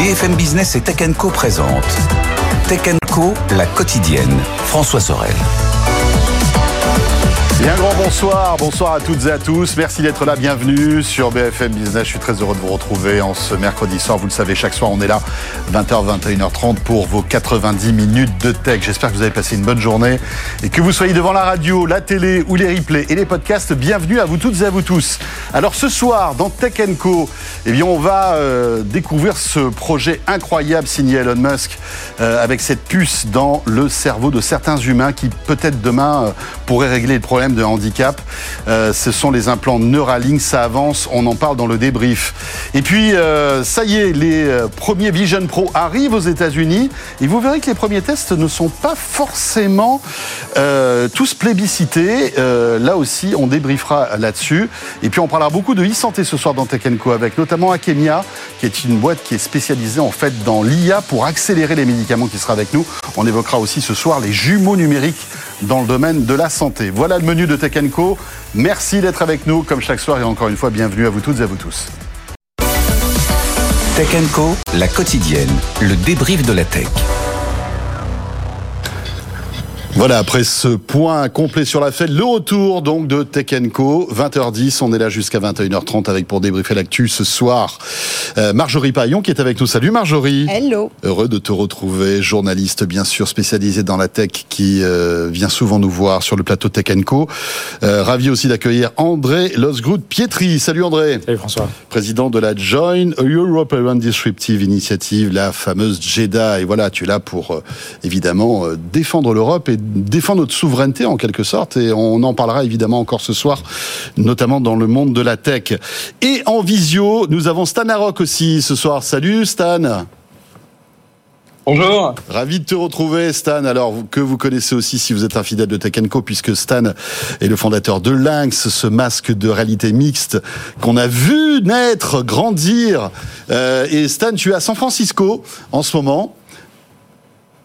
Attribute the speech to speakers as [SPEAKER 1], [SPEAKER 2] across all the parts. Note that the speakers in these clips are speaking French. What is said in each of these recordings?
[SPEAKER 1] BFM Business et Tech Co présente Tech Co, la quotidienne. François Sorel.
[SPEAKER 2] Bien grand bonsoir, bonsoir à toutes et à tous. Merci d'être là, bienvenue sur BFM Business. Je suis très heureux de vous retrouver en ce mercredi soir. Vous le savez, chaque soir on est là 20h, 21h30 pour vos 90 minutes de tech. J'espère que vous avez passé une bonne journée et que vous soyez devant la radio, la télé ou les replays et les podcasts. Bienvenue à vous toutes et à vous tous. Alors ce soir dans Tech Co, eh bien on va euh, découvrir ce projet incroyable signé Elon Musk euh, avec cette puce dans le cerveau de certains humains qui peut-être demain euh, pourrait régler le problème de handicap. Euh, ce sont les implants Neuralink, ça avance, on en parle dans le débrief. Et puis, euh, ça y est, les euh, premiers Vision Pro arrivent aux États-Unis et vous verrez que les premiers tests ne sont pas forcément tous plébiscités. là aussi, on débriefera là-dessus. Et puis, on parlera beaucoup de e-santé ce soir dans Tech Co avec notamment Akemia, qui est une boîte qui est spécialisée en fait dans l'IA pour accélérer les médicaments qui sera avec nous. On évoquera aussi ce soir les jumeaux numériques dans le domaine de la santé. Voilà le menu de Tech Co. Merci d'être avec nous comme chaque soir et encore une fois, bienvenue à vous toutes et à vous tous.
[SPEAKER 1] Tech la quotidienne, le débrief de la tech.
[SPEAKER 2] Voilà, après ce point complet sur la fête, le retour donc de Tech Co, 20h10, on est là jusqu'à 21h30 avec pour débriefer l'actu ce soir. Euh, Marjorie Paillon qui est avec nous. Salut Marjorie.
[SPEAKER 3] Hello.
[SPEAKER 2] Heureux de te retrouver, journaliste bien sûr spécialisée dans la tech qui euh, vient souvent nous voir sur le plateau Tech Co. Euh, ravi aussi d'accueillir André Losgroot Pietri. Salut André.
[SPEAKER 4] Salut François.
[SPEAKER 2] Président de la Join European Disruptive Initiative, la fameuse JEDA. Et voilà, tu es là pour euh, évidemment euh, défendre l'Europe et défendre notre souveraineté en quelque sorte. Et on en parlera évidemment encore ce soir, notamment dans le monde de la tech. Et en visio, nous avons Stan Aroc aussi ce soir. Salut Stan.
[SPEAKER 4] Bonjour.
[SPEAKER 2] Ravi de te retrouver, Stan. Alors, que vous connaissez aussi si vous êtes un fidèle de Tech Co, puisque Stan est le fondateur de Lynx, ce masque de réalité mixte qu'on a vu naître, grandir. Euh, et Stan, tu es à San Francisco en ce moment.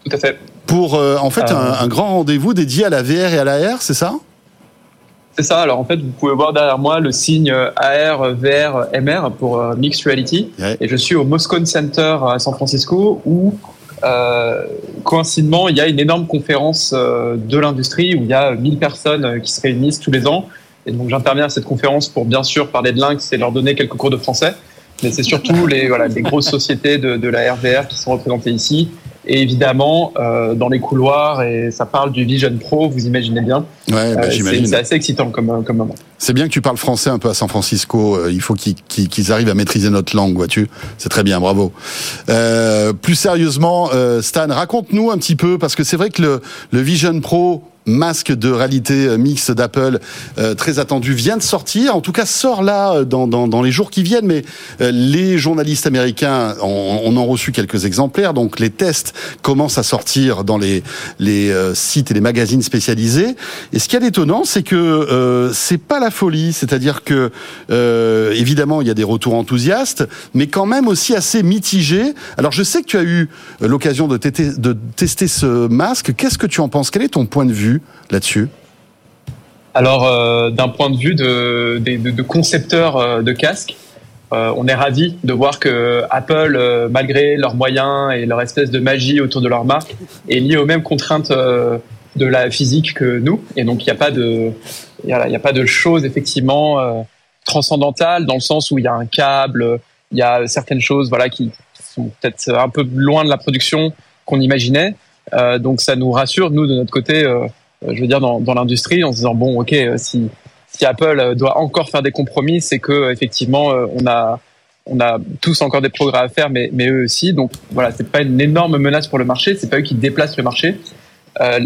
[SPEAKER 4] Tout à fait.
[SPEAKER 2] Pour, euh, en fait, euh... un, un, grand rendez-vous dédié à la VR et à l'AR, c'est ça?
[SPEAKER 4] C'est ça. Alors en fait, vous pouvez voir derrière moi le signe AR, VR, MR pour euh, Mixed Reality. Ouais. Et je suis au Moscone Center à San Francisco où euh, coïncidemment, il y a une énorme conférence euh, de l'industrie où il y a 1000 personnes qui se réunissent tous les ans. Et donc, j'interviens à cette conférence pour bien sûr parler de Lynx et leur donner quelques cours de français. Mais c'est surtout les, voilà, les grosses sociétés de, de la RVR qui sont représentées ici. Et évidemment, euh, dans les couloirs, et ça parle du Vision Pro, vous imaginez bien.
[SPEAKER 2] Ouais, bah, j'imagine.
[SPEAKER 4] C'est assez excitant comme, comme moment.
[SPEAKER 2] C'est bien que tu parles français un peu à San Francisco. Il faut qu'ils qu arrivent à maîtriser notre langue, vois-tu. C'est très bien, bravo. Euh, plus sérieusement, euh, Stan, raconte-nous un petit peu, parce que c'est vrai que le, le Vision Pro, masque de réalité mixte d'Apple euh, très attendu vient de sortir. En tout cas, sort là dans, dans, dans les jours qui viennent. Mais euh, les journalistes américains on, on en reçu quelques exemplaires. Donc les tests commencent à sortir dans les, les euh, sites et les magazines spécialisés. Et ce qui est étonnant, c'est que euh, c'est pas la folie. C'est-à-dire que évidemment il y a des retours enthousiastes, mais quand même aussi assez mitigés. Alors je sais que tu as eu l'occasion de, de tester ce masque. Qu'est-ce que tu en penses? Quel est ton point de vue? Là-dessus
[SPEAKER 4] Alors, euh, d'un point de vue de, de, de concepteurs euh, de casques, euh, on est ravi de voir que Apple, euh, malgré leurs moyens et leur espèce de magie autour de leur marque, est lié aux mêmes contraintes euh, de la physique que nous. Et donc, il n'y a pas de, il pas de choses effectivement transcendantales dans le sens où il y a un câble, il y a certaines choses, voilà, qui sont peut-être un peu loin de la production qu'on imaginait. Euh, donc ça nous rassure, nous, de notre côté, euh, je veux dire, dans, l'industrie, en se disant, bon, ok, si, si Apple doit encore faire des compromis, c'est que effectivement, on a, on a tous encore des progrès à faire, mais, eux aussi. Donc voilà, c'est pas une énorme menace pour le marché, c'est pas eux qui déplacent le marché. Euh,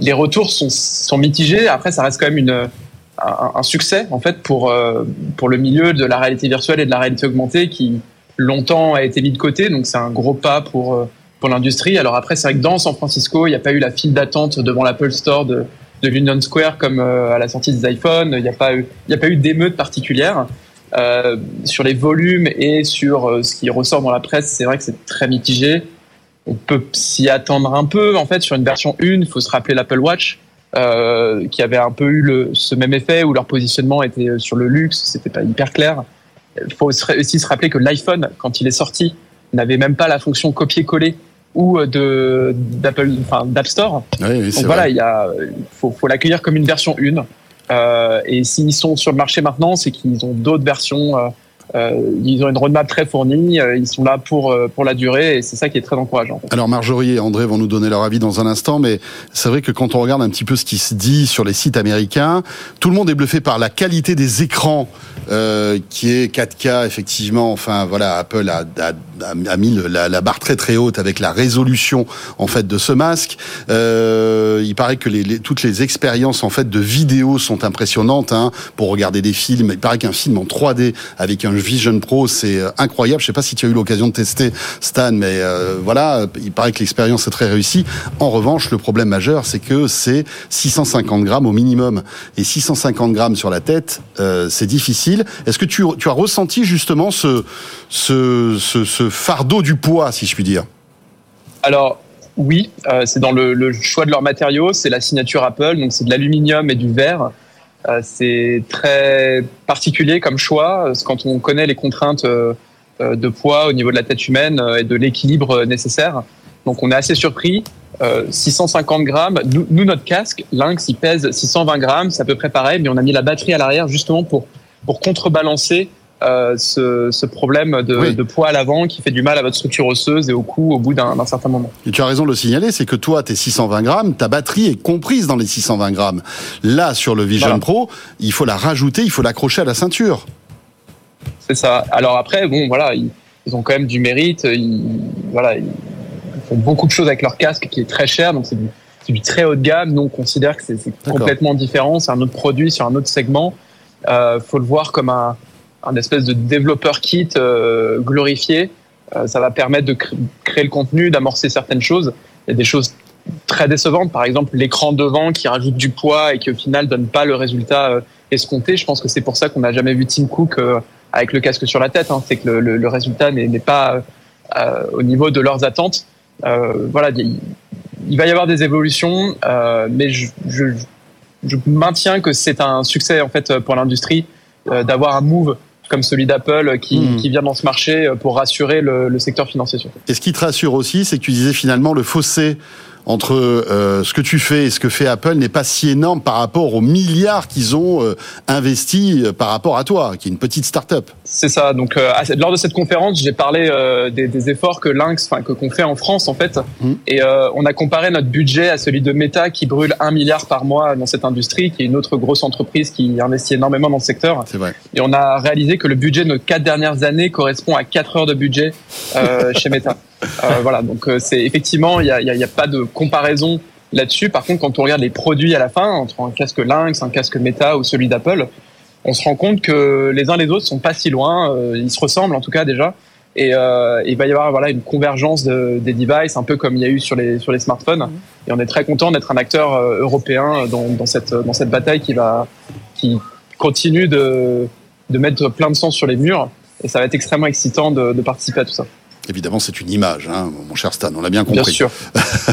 [SPEAKER 4] les retours sont, sont mitigés. Après, ça reste quand même une, un, succès en fait pour pour le milieu de la réalité virtuelle et de la réalité augmentée qui longtemps a été mis de côté. Donc c'est un gros pas pour pour l'industrie. Alors après, c'est vrai que dans San Francisco, il n'y a pas eu la file d'attente devant l'Apple Store de, de l'Union Square comme à la sortie des iPhones. Il n'y a pas eu, d'émeute particulière. Euh, sur les volumes et sur euh, ce qui ressort dans la presse, c'est vrai que c'est très mitigé. On peut s'y attendre un peu. En fait, sur une version 1, il faut se rappeler l'Apple Watch, euh, qui avait un peu eu ce même effet où leur positionnement était sur le luxe, c'était pas hyper clair. Il faut aussi se rappeler que l'iPhone, quand il est sorti, n'avait même pas la fonction copier-coller ou de d'Apple, enfin d'App Store.
[SPEAKER 2] Oui,
[SPEAKER 4] Donc voilà, il y a, faut, faut l'accueillir comme une version 1. Euh, et s'ils sont sur le marché maintenant, c'est qu'ils ont d'autres versions. Euh, euh, ils ont une roadmap très fournie, ils sont là pour pour la durée et c'est ça qui est très encourageant.
[SPEAKER 2] Alors Marjorie et André vont nous donner leur avis dans un instant, mais c'est vrai que quand on regarde un petit peu ce qui se dit sur les sites américains, tout le monde est bluffé par la qualité des écrans euh, qui est 4K effectivement. Enfin voilà, Apple a, a, a mis la, la, barre très très haute avec la résolution en fait de ce masque. Euh, il paraît que les, toutes les expériences en fait de vidéo sont impressionnantes hein, pour regarder des films. Il paraît qu'un film en 3D avec un Vision Pro c'est euh, incroyable. Je sais pas si tu as eu l'occasion de tester Stan, mais euh, voilà, il paraît que l'expérience est très réussie. En revanche, le problème majeur c'est que c'est 650 grammes au minimum et 650 grammes sur la tête, euh, c'est difficile. Est-ce que tu, as ressenti justement ce, fardeau du poids, si je puis dire
[SPEAKER 4] Alors, oui, euh, c'est dans le, choix de leurs matériaux, c'est la signature Apple, donc c'est de l'aluminium et du verre. Euh, c'est très particulier comme choix, quand on connaît les contraintes euh, de poids au niveau de la tête humaine et de l'équilibre nécessaire. Donc on est assez surpris. 650 grammes. Nous, notre casque, Lynx, il pèse 620 grammes, c'est à peu près pareil, mais on a mis la batterie à l'arrière justement pour pour contrebalancer euh, ce, ce, problème de, de, poids à l'avant qui fait du mal à votre structure osseuse et au cou au bout d'un certain moment.
[SPEAKER 2] Et tu as raison de le signaler, c'est que toi, tes 620 grammes, ta batterie est comprise dans les 620 grammes. Là, sur le Vision Pro, il faut la rajouter, il faut l'accrocher à la ceinture.
[SPEAKER 4] C'est ça. Alors après, bon, voilà, ils, ont quand même du mérite. Ils, voilà, ils font beaucoup de choses avec leur casque qui est très cher, donc c'est du, du, très haut de gamme. Nous, on considère que c'est complètement différent. C'est un autre produit sur un autre segment. Euh, faut le voir comme un, un espèce de développeur kit euh, glorifié. Euh, ça va permettre de créer le contenu, d'amorcer certaines choses. Il y a des choses très décevantes, par exemple l'écran devant qui rajoute du poids et qui au final donne pas le résultat euh, escompté. Je pense que c'est pour ça qu'on n'a jamais vu Tim Cook avec le casque sur la tête. Hein. C'est que le, résultat n'est pas au niveau de leurs attentes. voilà, il, va y avoir des évolutions, mais je, je maintiens que c'est un succès en fait pour l'industrie d'avoir un move comme celui d'Apple qui, hmm. qui, vient dans ce marché euh, pour rassurer le, le secteur financier.
[SPEAKER 2] Et ce qui te rassure aussi, c'est que tu disais finalement le fossé entre euh, ce que tu fais et ce que fait Apple n'est pas si énorme par rapport aux milliards qu'ils ont euh, investis euh, par rapport à toi, qui est une petite start-up.
[SPEAKER 4] C'est ça. Donc, lors de cette conférence, j'ai parlé des, des, efforts que Lynx, enfin que qu'on fait en France en fait, mmh. et on a comparé notre budget à celui de Meta qui brûle un milliard par mois dans cette industrie, qui est une autre grosse entreprise qui investit énormément dans le secteur.
[SPEAKER 2] C'est vrai.
[SPEAKER 4] Et on a réalisé que le budget de nos quatre dernières années correspond à quatre heures de budget chez Meta. Euh, voilà, donc euh, c'est effectivement, il n'y a, y a, pas de comparaison là-dessus. Par contre, quand on regarde les produits à la fin, entre un casque Lynx, un casque Meta ou celui d'Apple, on se rend compte que les uns les autres sont pas si loin. Euh, ils se ressemblent en tout cas déjà. Et euh, il va y avoir voilà une convergence de, des devices, un peu comme il y a eu sur les sur les smartphones. Mmh. Et on est très content d'être un acteur européen dans, dans, cette dans cette bataille qui va qui continue de de mettre plein de sens sur les murs. Et ça va être extrêmement excitant de, de participer à tout ça.
[SPEAKER 2] Évidemment, c'est une image, hein, mon cher Stan, on l'a bien compris.
[SPEAKER 4] Bien sûr.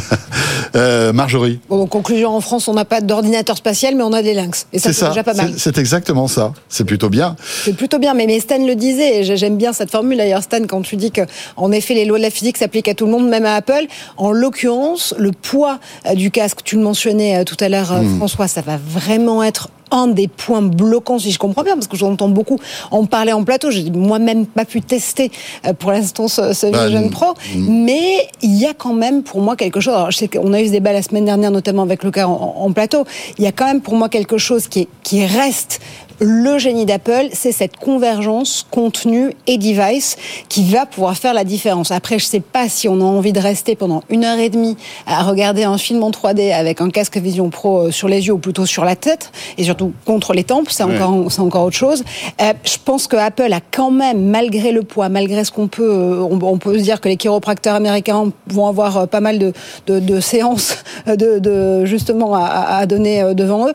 [SPEAKER 2] euh, Marjorie?
[SPEAKER 3] Bon, En conclusion, en France, on n'a pas d'ordinateur spatial, mais on a des lynx. Et ça, c'est déjà pas mal.
[SPEAKER 2] C'est exactement ça. C'est plutôt bien.
[SPEAKER 3] C'est plutôt bien. Mais, mais Stan le disait, et j'aime bien cette formule d'ailleurs, Stan, quand tu dis que, en effet, les lois de la physique s'appliquent à tout le monde, même à Apple. En l'occurrence, le poids euh, du casque, tu le mentionnais euh, tout à l'heure, hmm. François, ça va vraiment être un des points bloquants, si je comprends bien, parce que j'entends beaucoup en parler en plateau. J'ai moi-même pas pu tester euh, pour l'instant ce, ce bah, Vision Pro, mais il y a quand même pour moi quelque chose. Alors, je sais qu'on a eu ce débat la semaine dernière, notamment avec Lucas en, en, plateau. Il y a quand même pour moi quelque chose qui, est, qui reste le génie d'Apple, c'est cette convergence contenu et device qui va pouvoir faire la différence. Après, je sais pas si on a envie de rester pendant une heure et demie à regarder un film en 3D avec un casque Vision Pro euh, sur les yeux ou plutôt sur la tête et surtout contre les tempes, c'est encore, c'est encore autre chose. Euh, je pense que Apple a quand même, malgré le poids, malgré ce qu'on peut, euh, on, peut se dire que les chiropracteurs américains vont avoir pas mal de, de, de séances de, de justement à, à, donner devant eux.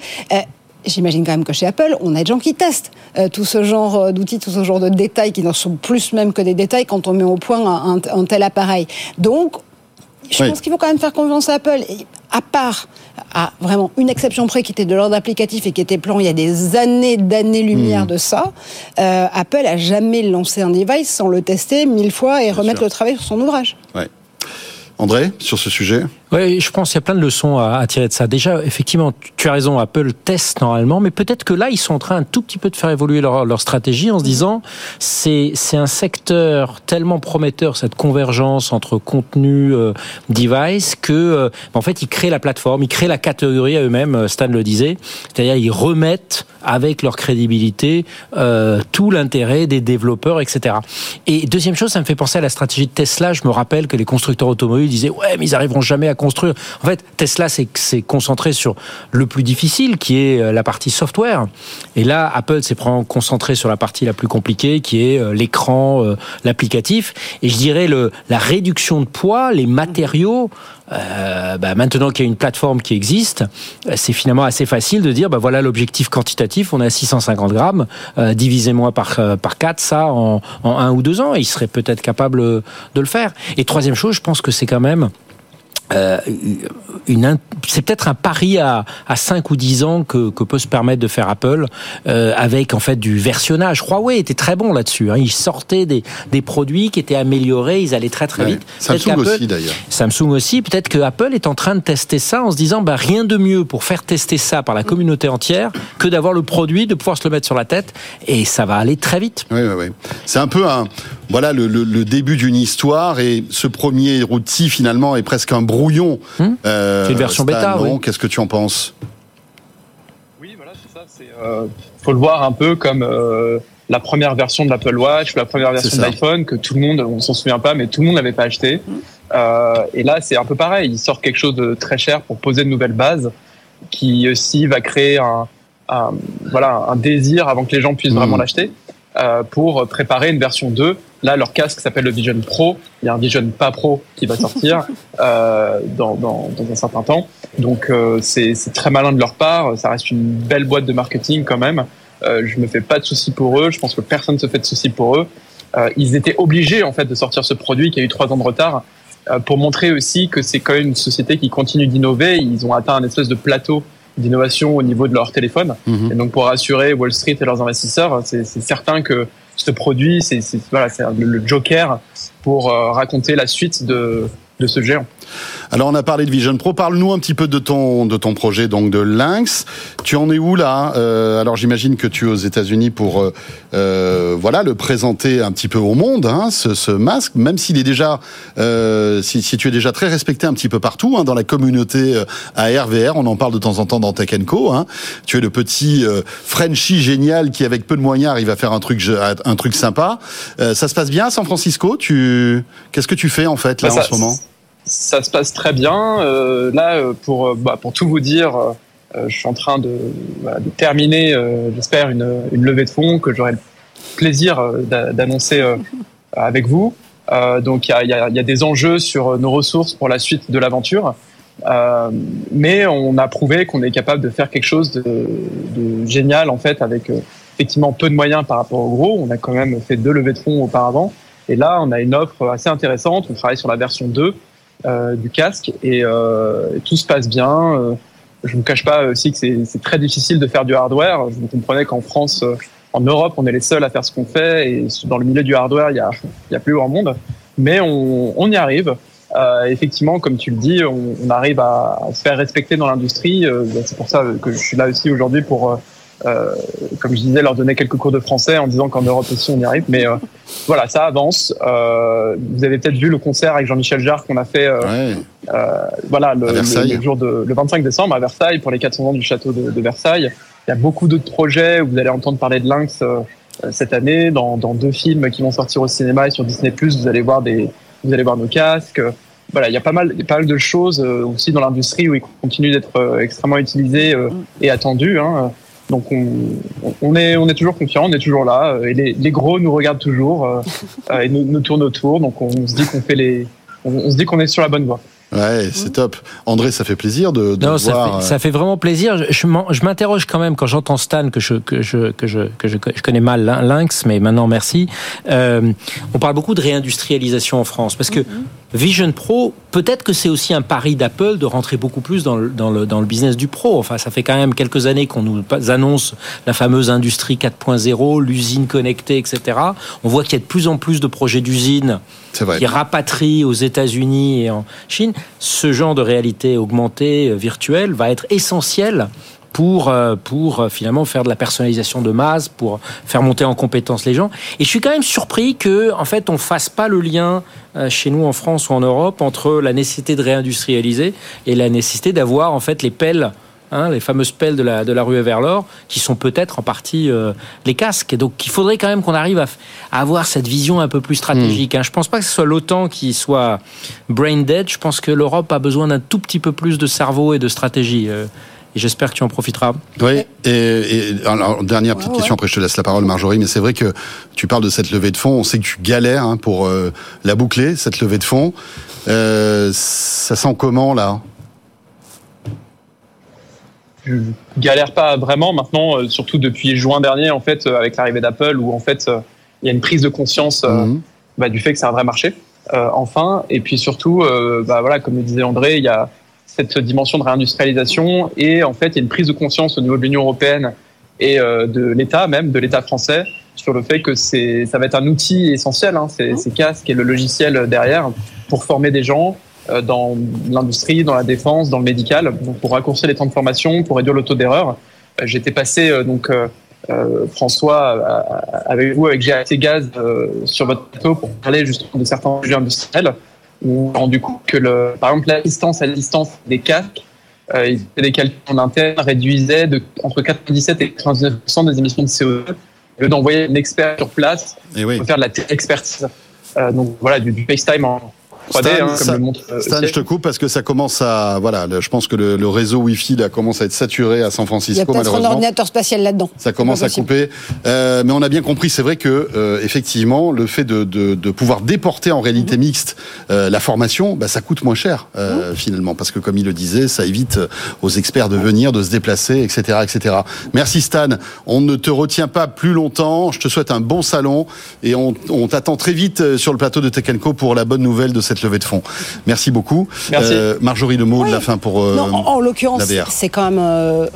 [SPEAKER 3] J'imagine quand même que chez Apple, on a des gens qui testent tout ce genre d'outils, tout ce genre de détails qui n'en sont plus même que des détails quand on met au point un, un tel appareil. Donc, je pense qu'il faut quand même faire confiance à Apple. Et à part à vraiment une exception près qui était de l'ordre applicatif et qui était plan il y a des années d'années-lumière hmm. de ça, euh, Apple a jamais lancé un device sans le tester mille fois et remettre le travail sur son ouvrage.
[SPEAKER 2] Ouais. André, sur ce sujet?
[SPEAKER 5] Oui, je pense qu'il y a plein de leçons à, tirer de ça. Déjà, effectivement, tu as raison, Apple teste normalement, mais peut-être que là, ils sont en train un tout petit peu de faire évoluer leur, leur stratégie en se disant, c'est c'est un secteur tellement prometteur cette convergence entre contenu, euh, device, que euh, en fait, ils créent la plateforme, ils créent la catégorie à eux-mêmes. Euh, Stan le disait, c'est-à-dire ils remettent avec leur crédibilité euh, tout l'intérêt des développeurs, etc. Et deuxième chose, ça me fait penser à la stratégie de Tesla. Je me rappelle que les constructeurs automobiles disaient, ouais, mais ils arriveront jamais à En fait, Tesla s'est concentré sur le plus difficile, qui est euh, la partie software. Et là, Apple s'est concentré sur la partie la plus compliquée, qui est euh, l'écran, euh, l'applicatif. Et je dirais la réduction de poids, les matériaux. Euh, bah maintenant qu'il y a une plateforme qui existe, c'est finalement assez facile de dire bah voilà l'objectif quantitatif, on a 650 grammes, euh, divisez-moi par par 4, ça en, en un ou deux ans, et il serait peut-être capable de le faire. Et troisième chose, je pense que c'est quand même euh, une, c'est peut-être un pari à, à 5 ou 10 ans que, que peut se permettre de faire Apple euh, avec en fait du versionnage. Huawei était très bon là-dessus. Hein. Ils sortaient des, des produits qui étaient améliorés, ils allaient très très vite.
[SPEAKER 2] Samsung aussi d'ailleurs.
[SPEAKER 5] Samsung aussi. Peut-être que Apple est en train de tester ça en se disant bah, rien de mieux pour faire tester ça par la communauté entière que d'avoir le produit, de pouvoir se le mettre sur la tête et ça va aller très vite.
[SPEAKER 2] Oui, oui, oui. C'est un peu un, voilà le, le, le début d'une histoire et ce premier outil finalement est presque un brouillon.
[SPEAKER 5] Hmm euh, c'est une version bêta. Oui.
[SPEAKER 2] Qu'est-ce que tu en penses?
[SPEAKER 4] Oui, voilà, c'est ça. Il euh, faut le voir un peu comme euh, la première version de l'Apple Watch ou la première version de l'iPhone que tout le monde, on s'en souvient pas, mais tout le monde n'avait pas acheté. Hmm. Euh, et là, c'est un peu pareil. Ils sortent quelque chose de très cher pour poser de nouvelles bases, qui aussi va créer un, un voilà un désir avant que les gens puissent hmm. vraiment l'acheter. Euh, pour préparer une version 2. Là, leur casque s'appelle le Vision Pro. Il y a un Vision pas Pro qui va sortir euh, dans, dans, dans, un certain temps. Donc, euh, c'est très malin de leur part. Ça reste une belle boîte de marketing quand même. Euh, je me fais pas de soucis pour eux. Je pense que personne ne se fait de soucis pour eux. Euh, ils étaient obligés en fait de sortir ce produit qui a eu trois ans de retard pour montrer aussi que c'est quand même une société qui continue d'innover. Ils ont atteint un espèce de plateau d'innovation au niveau de leur téléphone. Mhm. Et donc pour rassurer Wall Street et leurs investisseurs, c'est certain que ce produit, c'est voilà, le, le joker pour euh, raconter la suite de, de ce géant.
[SPEAKER 2] Alors on a parlé de Vision Pro. Parle-nous un petit peu de ton de ton projet donc de Lynx. Tu en es où là? Euh, Alors j'imagine que tu es aux États-Unis pour euh, euh, voilà le présenter un petit peu au monde hein, ce, ce, masque, même s'il est déjà euh, si, si, tu es déjà très respecté un petit peu partout hein, dans la communauté euh, ARVR. On en parle de temps en temps dans Tech Co. Hein. Tu es le petit euh, Frenchie génial qui avec peu de moyens arrive à faire un truc un truc sympa. ça se passe bien à San Francisco? Tu qu'est-ce que tu fais en fait là bah, en ce moment?
[SPEAKER 4] Ça se passe très bien. Euh, là, euh, pour, euh, bah, pour tout vous dire, je suis en train de, bah, de terminer, j'espère, une, une, levée de fonds que j'aurai le plaisir d'annoncer avec vous. donc, il y a, y, y a, des enjeux sur nos ressources pour la suite de l'aventure. mais on a prouvé qu'on est capable de faire quelque chose de, de génial, en fait, avec effectivement peu de moyens par rapport au gros. On a quand même fait deux levées de fonds auparavant. Et là, on a une offre assez intéressante. On travaille sur la version 2 euh, du casque et, euh, tout se passe bien. Euh, je ne vous cache pas aussi que c'est très difficile de faire du hardware. Vous comprenez qu'en France, en Europe, on est les seuls à faire ce qu'on fait et dans le milieu du hardware, il y a, a plus grand monde. Mais on, on y arrive. Euh, effectivement, comme tu le dis, on, on arrive à, à, se faire respecter dans l'industrie. Euh, c'est pour ça que je suis là aussi aujourd'hui pour euh, comme je disais, leur donner quelques cours de français en disant qu'en Europe aussi on y arrive. Mais euh, voilà, ça avance. Euh, vous avez peut-être vu le concert avec Jean-Michel Jarre qu'on a fait,
[SPEAKER 2] ouais.
[SPEAKER 4] voilà, le, le, le, jour de le 25 décembre à Versailles pour les 400 ans du château de, de Versailles. il y a beaucoup d'autres projets. Vous allez entendre parler de Lynx cette année dans, dans, deux films qui vont sortir au cinéma et sur Disney+. Vous allez voir des, vous allez voir nos casques. Voilà, il y a pas mal, pas mal de choses aussi dans l'industrie où ils continuent d'être extrêmement utilisés et attendus. Hein. Donc on, on, est, on est toujours confiant, on est toujours là. Et les, les gros nous regardent toujours et nous, nous tournent autour. Donc on se dit qu'on fait les, on, se dit qu'on est sur la bonne voie.
[SPEAKER 2] Ouais, c'est top. André, ça fait plaisir de, de
[SPEAKER 5] non,
[SPEAKER 2] voir.
[SPEAKER 5] Ça fait, ça fait, vraiment plaisir. Je, je m'interroge quand même quand j'entends Stan que je que je que je que je, je connais mal Lynx, mais maintenant merci. Euh, on parle beaucoup de réindustrialisation en France parce que Vision Pro, peut-être que c'est aussi un pari d'Apple de rentrer beaucoup plus dans le, dans le dans le business du pro. Enfin, ça fait quand même quelques années qu'on nous annonce la fameuse industrie 4.0, l'usine connectée, etc. On voit qu'il y a de plus en plus de projets d'usines qui rapatrient aux États-Unis et en Chine. Ce genre de réalité augmentée euh, virtuelle va être essentiel pour euh, pour euh, finalement faire de la personnalisation de masse, pour faire monter en compétence les gens. Et je suis quand même surpris que en fait on fasse pas le lien chez nous en France ou en Europe entre la nécessité de réindustrialiser et la nécessité d'avoir en fait les pelles Hein, les fameuses pelles de la, de la rue vers l'or, qui sont peut-être en partie euh, les casques. Et donc, il faudrait quand même qu'on arrive à, avoir cette vision un peu plus stratégique. Hein. Je pense pas que ce soit l'OTAN qui soit brain dead. Je pense que l'Europe a besoin d'un tout petit peu plus de cerveau et de stratégie. Euh, et j'espère que tu en profiteras.
[SPEAKER 2] Oui, et, alors, dernière petite question, après je te laisse la parole Marjorie, mais c'est vrai que tu parles de cette levée de fonds, on sait que tu galères hein, pour euh, la boucler, cette levée de fonds. ça sent comment là?
[SPEAKER 4] Je galère pas vraiment maintenant, euh, surtout depuis juin dernier en fait, euh, avec l'arrivée d'Apple, où en fait euh, il y a une prise de conscience mhm. bah, du fait que c'est un vrai marché. enfin, et puis surtout, bah, voilà, comme le disait André, il y a cette dimension de réindustrialisation et en fait il y a une prise de conscience au niveau de l'Union européenne et de l'État même, de l'État français, sur le fait que c'est ça va être un outil essentiel, hein, ces, ces casques et le logiciel derrière pour former des gens, euh, dans l'industrie, dans la défense, dans le médical, pour raccourcir les temps de formation, pour réduire le taux d'erreur. Euh, j'étais passé euh, donc François avec vous avec GAT Gaz sur votre plateau pour parler justement de certains sujets industriels. On a rendu compte que le, par exemple l'assistance à distance des casques, euh, des calculs en interne réduisaient de entre 97 et 99 des émissions de CO2 au lieu d'envoyer un expert sur place
[SPEAKER 2] et oui.
[SPEAKER 4] pour faire de la expertise. Euh, donc voilà du, du FaceTime en,
[SPEAKER 2] Stan, hein, euh, je te coupe parce que ça commence à voilà, je pense que le, réseau Wi-Fi là commence à être saturé à San Francisco.
[SPEAKER 3] Il y a peut-être un ordinateur spatial là-dedans.
[SPEAKER 2] Ça commence à couper, euh, mais on a bien compris. C'est vrai que euh, effectivement, le fait de, de, de, pouvoir déporter en réalité mhm. mixte euh, la formation, bah, ça coûte moins cher euh, mhm. finalement parce que comme il le disait, ça évite aux experts de venir, de se déplacer, etc., etc. Merci Stan. On ne te retient pas plus longtemps. Je te souhaite un bon salon et on, on t'attend très vite sur le plateau de Tech pour la bonne nouvelle de cette levée de fonds. Merci beaucoup.
[SPEAKER 4] Merci. Euh,
[SPEAKER 2] Marjorie, le mot de la fin pour euh,
[SPEAKER 3] non, En, l'occurrence, c'est quand même euh,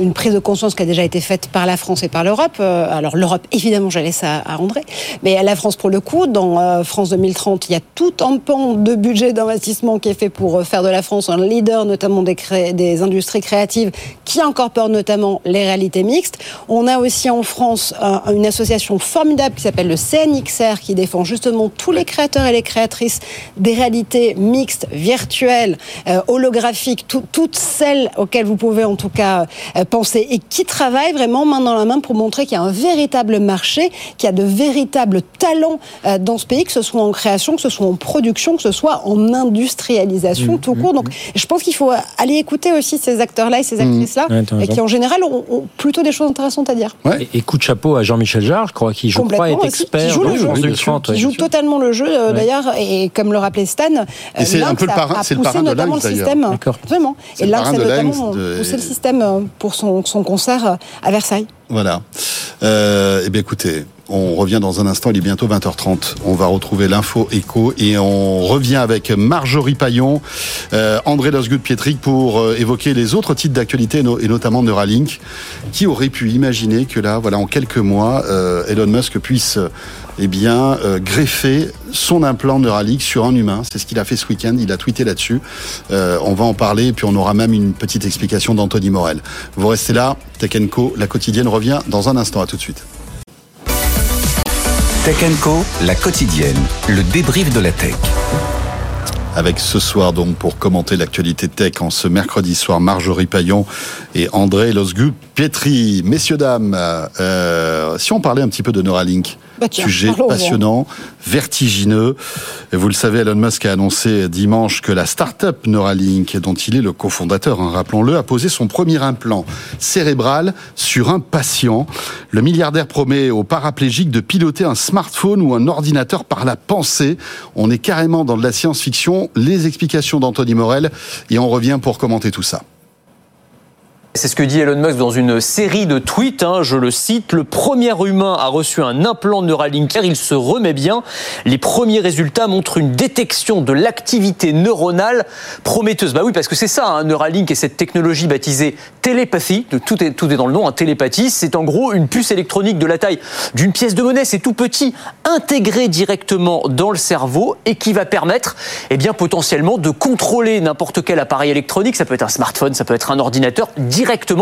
[SPEAKER 3] une prise de conscience qui a déjà été faite par la France et par l'Europe. alors l'Europe, évidemment, j'allais ça à André, mais la France pour le coup, dans France 2030, il y a tout un pan de budget d'investissement qui est fait pour faire de la France un leader, notamment des, des industries créatives, qui incorpore notamment les réalités mixtes. On a aussi en France une association formidable qui s'appelle le CNXR, qui défend justement tous les créateurs et les créatrices des réalité mixte, virtuelle, euh, holographique, toutes celles auxquelles vous pouvez en tout cas euh, penser et qui travaillent vraiment main dans la main pour montrer qu'il y a un véritable marché, qu'il y a de véritables talents euh, dans ce pays, que ce soit en création, que ce soit en production, que ce soit en industrialisation mmh, tout court. Mmh, Donc mmh. je pense qu'il faut aller écouter aussi ces acteurs-là et ces actrices-là, et qui en général ont, plutôt des choses intéressantes à dire.
[SPEAKER 5] Et, coup de chapeau à Jean-Michel Jarre, je crois, qui je crois est expert. Qui
[SPEAKER 3] joue, le jeu, joue totalement le jeu d'ailleurs, et comme le rappelait Stan,
[SPEAKER 2] et c'est un peu le parrain, c'est le parrain de
[SPEAKER 3] le système. Vraiment. Et Lynx a notamment poussé le système euh, pour son, concert euh, à Versailles.
[SPEAKER 2] Voilà. Euh, eh bien, écoutez, on revient dans un instant, il est bientôt 20h30. On va retrouver l'info écho et on revient avec Marjorie Paillon, euh, André Losgut-Pietric pour euh, évoquer les autres titres d'actualité et notamment Neuralink. Qui aurait pu imaginer que là, voilà, en quelques mois, euh, Elon Musk puisse eh bien, greffer son implant Neuralink sur un humain. C'est ce qu'il a fait ce week-end. Il a tweeté là-dessus. on va en parler et puis on aura même une petite explication d'Anthony Morel. Vous restez là. Tech Co, la quotidienne revient dans un instant. À tout de suite.
[SPEAKER 1] Tech Co, la quotidienne, le débrief de la tech.
[SPEAKER 2] avec ce soir donc pour commenter l'actualité tech en ce mercredi soir Marjorie Paillon et André Losgu Pietri. Messieurs dames, euh, si on parlait un petit peu de Neuralink. Bah sujet passionnant, vertigineux. vous le savez, Elon Musk a annoncé dimanche que la start-up Neuralink, dont il est le cofondateur, hein, rappelons-le, a posé son premier implant cérébral sur un patient. Le milliardaire promet aux paraplégiques de piloter un smartphone ou un ordinateur par la pensée. On est carrément dans de la science-fiction. Les explications d'Anthony Morel et on revient pour commenter tout ça.
[SPEAKER 6] C'est ce que dit Elon Musk dans une série de tweets, hein, je le cite, le premier humain a reçu un implant Neuralink il se remet bien. Les premiers résultats montrent une détection de l'activité neuronale prometteuse. Bah oui, parce que c'est ça, hein, Neuralink et cette technologie baptisée télépathie, tout est, tout est dans le nom, hein, télépathie, c'est en gros une puce électronique de la taille d'une pièce de monnaie, c'est tout petit, intégré directement dans le cerveau et qui va permettre, eh bien, potentiellement de contrôler n'importe quel appareil électronique, ça peut être un smartphone, ça peut être un ordinateur,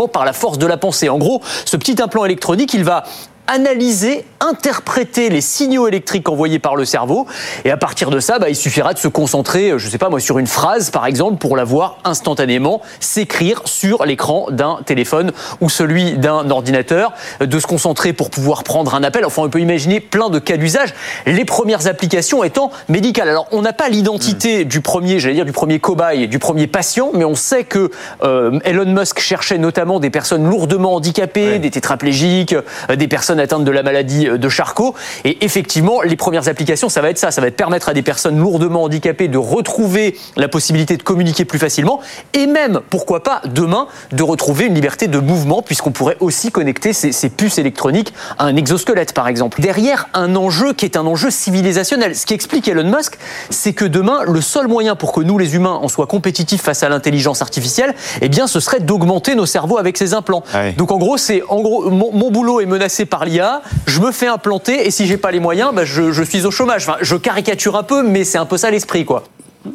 [SPEAKER 6] par la force de la pensée. En gros, ce petit implant électronique, il va analyser, interpréter les signaux électriques envoyés par le cerveau. Et à partir de ça, bah, il suffira de se concentrer, je sais pas moi, sur une phrase, par exemple, pour la voir instantanément s'écrire sur l'écran d'un téléphone ou celui d'un ordinateur, de se concentrer pour pouvoir prendre un appel. Enfin, on peut imaginer plein de cas d'usage. Les premières applications étant médicales. Alors, on n'a pas l'identité hmm. du premier, j'allais dire, du premier cobaye, du premier patient, mais on sait que euh, Elon Musk cherchait notamment des personnes lourdement handicapées, des tétraplégiques, euh, des personnes atteinte de la maladie de Charcot. Et effectivement, les premières applications, ça va être ça. Ça va être permettre à des personnes lourdement handicapées de retrouver la possibilité de communiquer plus facilement et même, pourquoi pas, demain, de retrouver une liberté de mouvement puisqu'on pourrait aussi connecter ces, ces, puces électroniques à un exosquelette, par exemple. Derrière un enjeu qui est un enjeu civilisationnel. Ce qui explique Elon Musk, c'est que demain, le seul moyen pour que nous, les humains, en soient compétitifs face à l'intelligence artificielle, eh bien, ce serait d'augmenter nos cerveaux avec ces implants. Donc, en gros, c'est, en gros, mon, mon boulot est menacé par l'IA, je me fais implanter et si j'ai pas les moyens, bah, je, suis au chômage. je caricature un peu, mais c'est un peu ça l'esprit, quoi.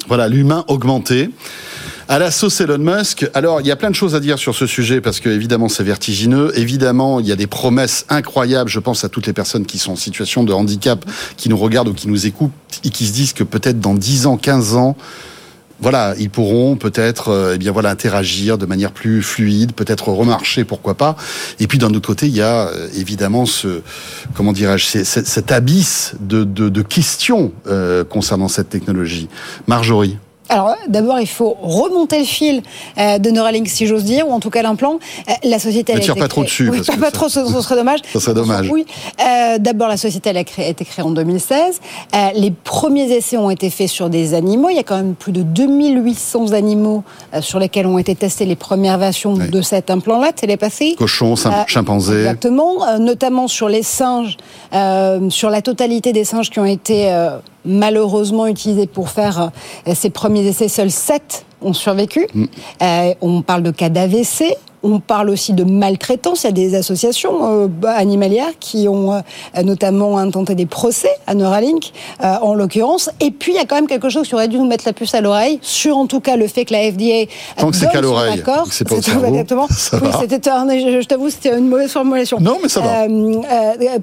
[SPEAKER 2] Voilà, l'humain augmenté. À la sauce Elon Musk, alors il y a plein de choses à dire sur ce sujet parce que évidemment c'est vertigineux. Évidemment, il y a des promesses incroyables. Je pense à toutes les personnes qui sont en situation de handicap, qui nous regardent ou qui nous écoutent et qui se disent que peut-être dans 10 ans, 15 ans, voilà, ils pourront peut-être euh, eh bien voilà interagir de manière plus fluide, peut-être remarcher, pourquoi pas. Et puis d'un autre côté, il y a euh, évidemment ce comment dirais-je, cet abysse de, de, questions euh, concernant cette technologie. Marjorie.
[SPEAKER 3] Alors d'abord, il faut remonter le fil euh, de Neuralink, si j'ose dire, ou en tout cas l'implant. Euh, la société.
[SPEAKER 2] Ne tire pas trop dessus.
[SPEAKER 3] Oui, pas, trop, ce, serait dommage.
[SPEAKER 2] Ça serait dommage.
[SPEAKER 3] Oui. Euh, d'abord, la société elle a, créé, été créée en 2016. les premiers essais ont été faits sur des animaux. Il y a quand même plus de 2800 animaux sur lesquels ont été testées les premières versions de cet implant-là, télépathie.
[SPEAKER 2] Cochons, chimpanzés.
[SPEAKER 3] Exactement. notamment sur les singes, sur la totalité des singes qui ont été malheureusement utilisés pour faire ces premiers essais. Seuls 7 ont survécu. Mm. Euh, on parle de cas d'AVC, on parle aussi de maltraitance. Il y a des associations euh, animalières qui ont euh, notamment intenté des procès à Neuralink, euh, en l'occurrence. Et puis, il y a quand même quelque chose qui aurait dû nous mettre la puce à l'oreille, sur en tout cas le fait que la FDA
[SPEAKER 2] Tant que c'est qu'à l'oreille,
[SPEAKER 3] c'est pas Exactement. oui, c'était je, t'avoue, c'était une mauvaise formulation.
[SPEAKER 2] Non, mais ça va.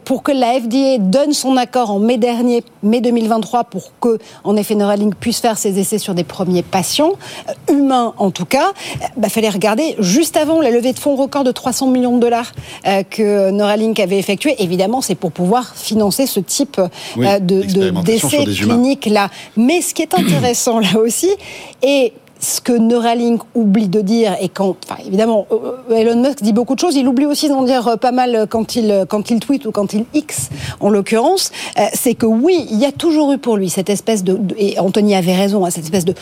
[SPEAKER 3] pour que la FDA donne son accord en mai dernier, mai 2023, pour que, en effet, Neuralink puisse faire ses essais sur des premiers patients, humains en tout cas, il bah, fallait regarder juste avant la levée de fonds record de 300 millions de dollars euh, que Neuralink avait effectué, évidemment, c'est pour pouvoir financer ce type euh, de d'essais cliniques là. Mais ce qui est intéressant là aussi, et ce que Neuralink oublie de dire, et quand, enfin, évidemment, euh, euh, Elon Musk dit beaucoup de choses, il oublie aussi d'en dire euh, pas mal quand il, quand il tweet ou quand il X, en l'occurrence, c'est que oui, il y a toujours eu pour lui cette espèce de, et Anthony avait raison, hein, cette espèce de,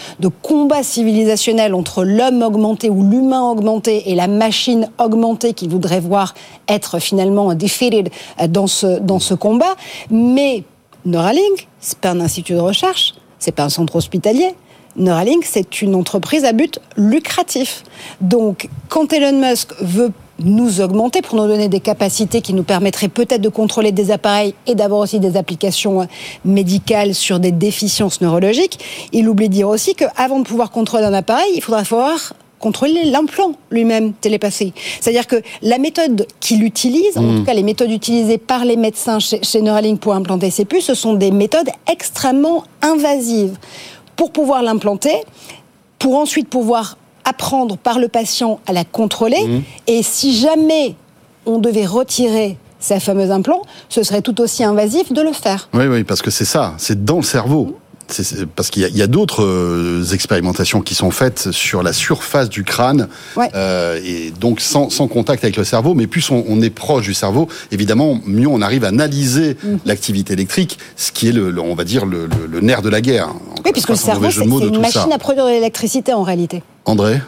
[SPEAKER 3] combat civilisationnel entre l'homme augmenté ou l'humain augmenté et la machine augmentée qu'il voudrait voir être finalement defeated dans ce, dans ce combat. Mais Neuralink, c'est pas un institut de recherche, c'est pas un centre hospitalier, Neuralink, c'est une entreprise à but lucratif. Donc, quand Elon Musk veut nous augmenter pour nous donner des capacités qui nous permettraient peut-être de contrôler des appareils et d'avoir aussi des applications médicales sur des déficiences neurologiques. Il oublie de dire aussi qu'avant de pouvoir contrôler un appareil, il faudra pouvoir contrôler l'implant lui-même télépassé. C'est-à-dire que la méthode qu'il utilise, en mmh. tout cas les méthodes utilisées par les médecins chez, chez Neuralink pour implanter ces puces, ce sont des méthodes extrêmement invasives pour pouvoir l'implanter, pour ensuite pouvoir apprendre par le patient à la contrôler.
[SPEAKER 2] Mhm.
[SPEAKER 3] Et si jamais on devait retirer ces fameux implants, ce serait tout aussi invasif de le faire.
[SPEAKER 2] Oui, oui, parce que c'est ça, c'est dans le cerveau. C'est- parce qu'il y a, il y a d'autres euh, expérimentations qui sont faites sur la surface du crâne,
[SPEAKER 3] Ouais.
[SPEAKER 2] euh, et donc sans, sans contact avec le cerveau. Mais plus on, on est proche du cerveau, évidemment, mieux on arrive à analyser
[SPEAKER 3] Mhm.
[SPEAKER 2] l'activité électrique, ce qui est, le, le- on va dire, le, le- le nerf de la guerre.
[SPEAKER 3] Oui, puisque le cerveau, c'est une machine
[SPEAKER 2] ça.
[SPEAKER 3] à produire de l'électricité en réalité.
[SPEAKER 2] André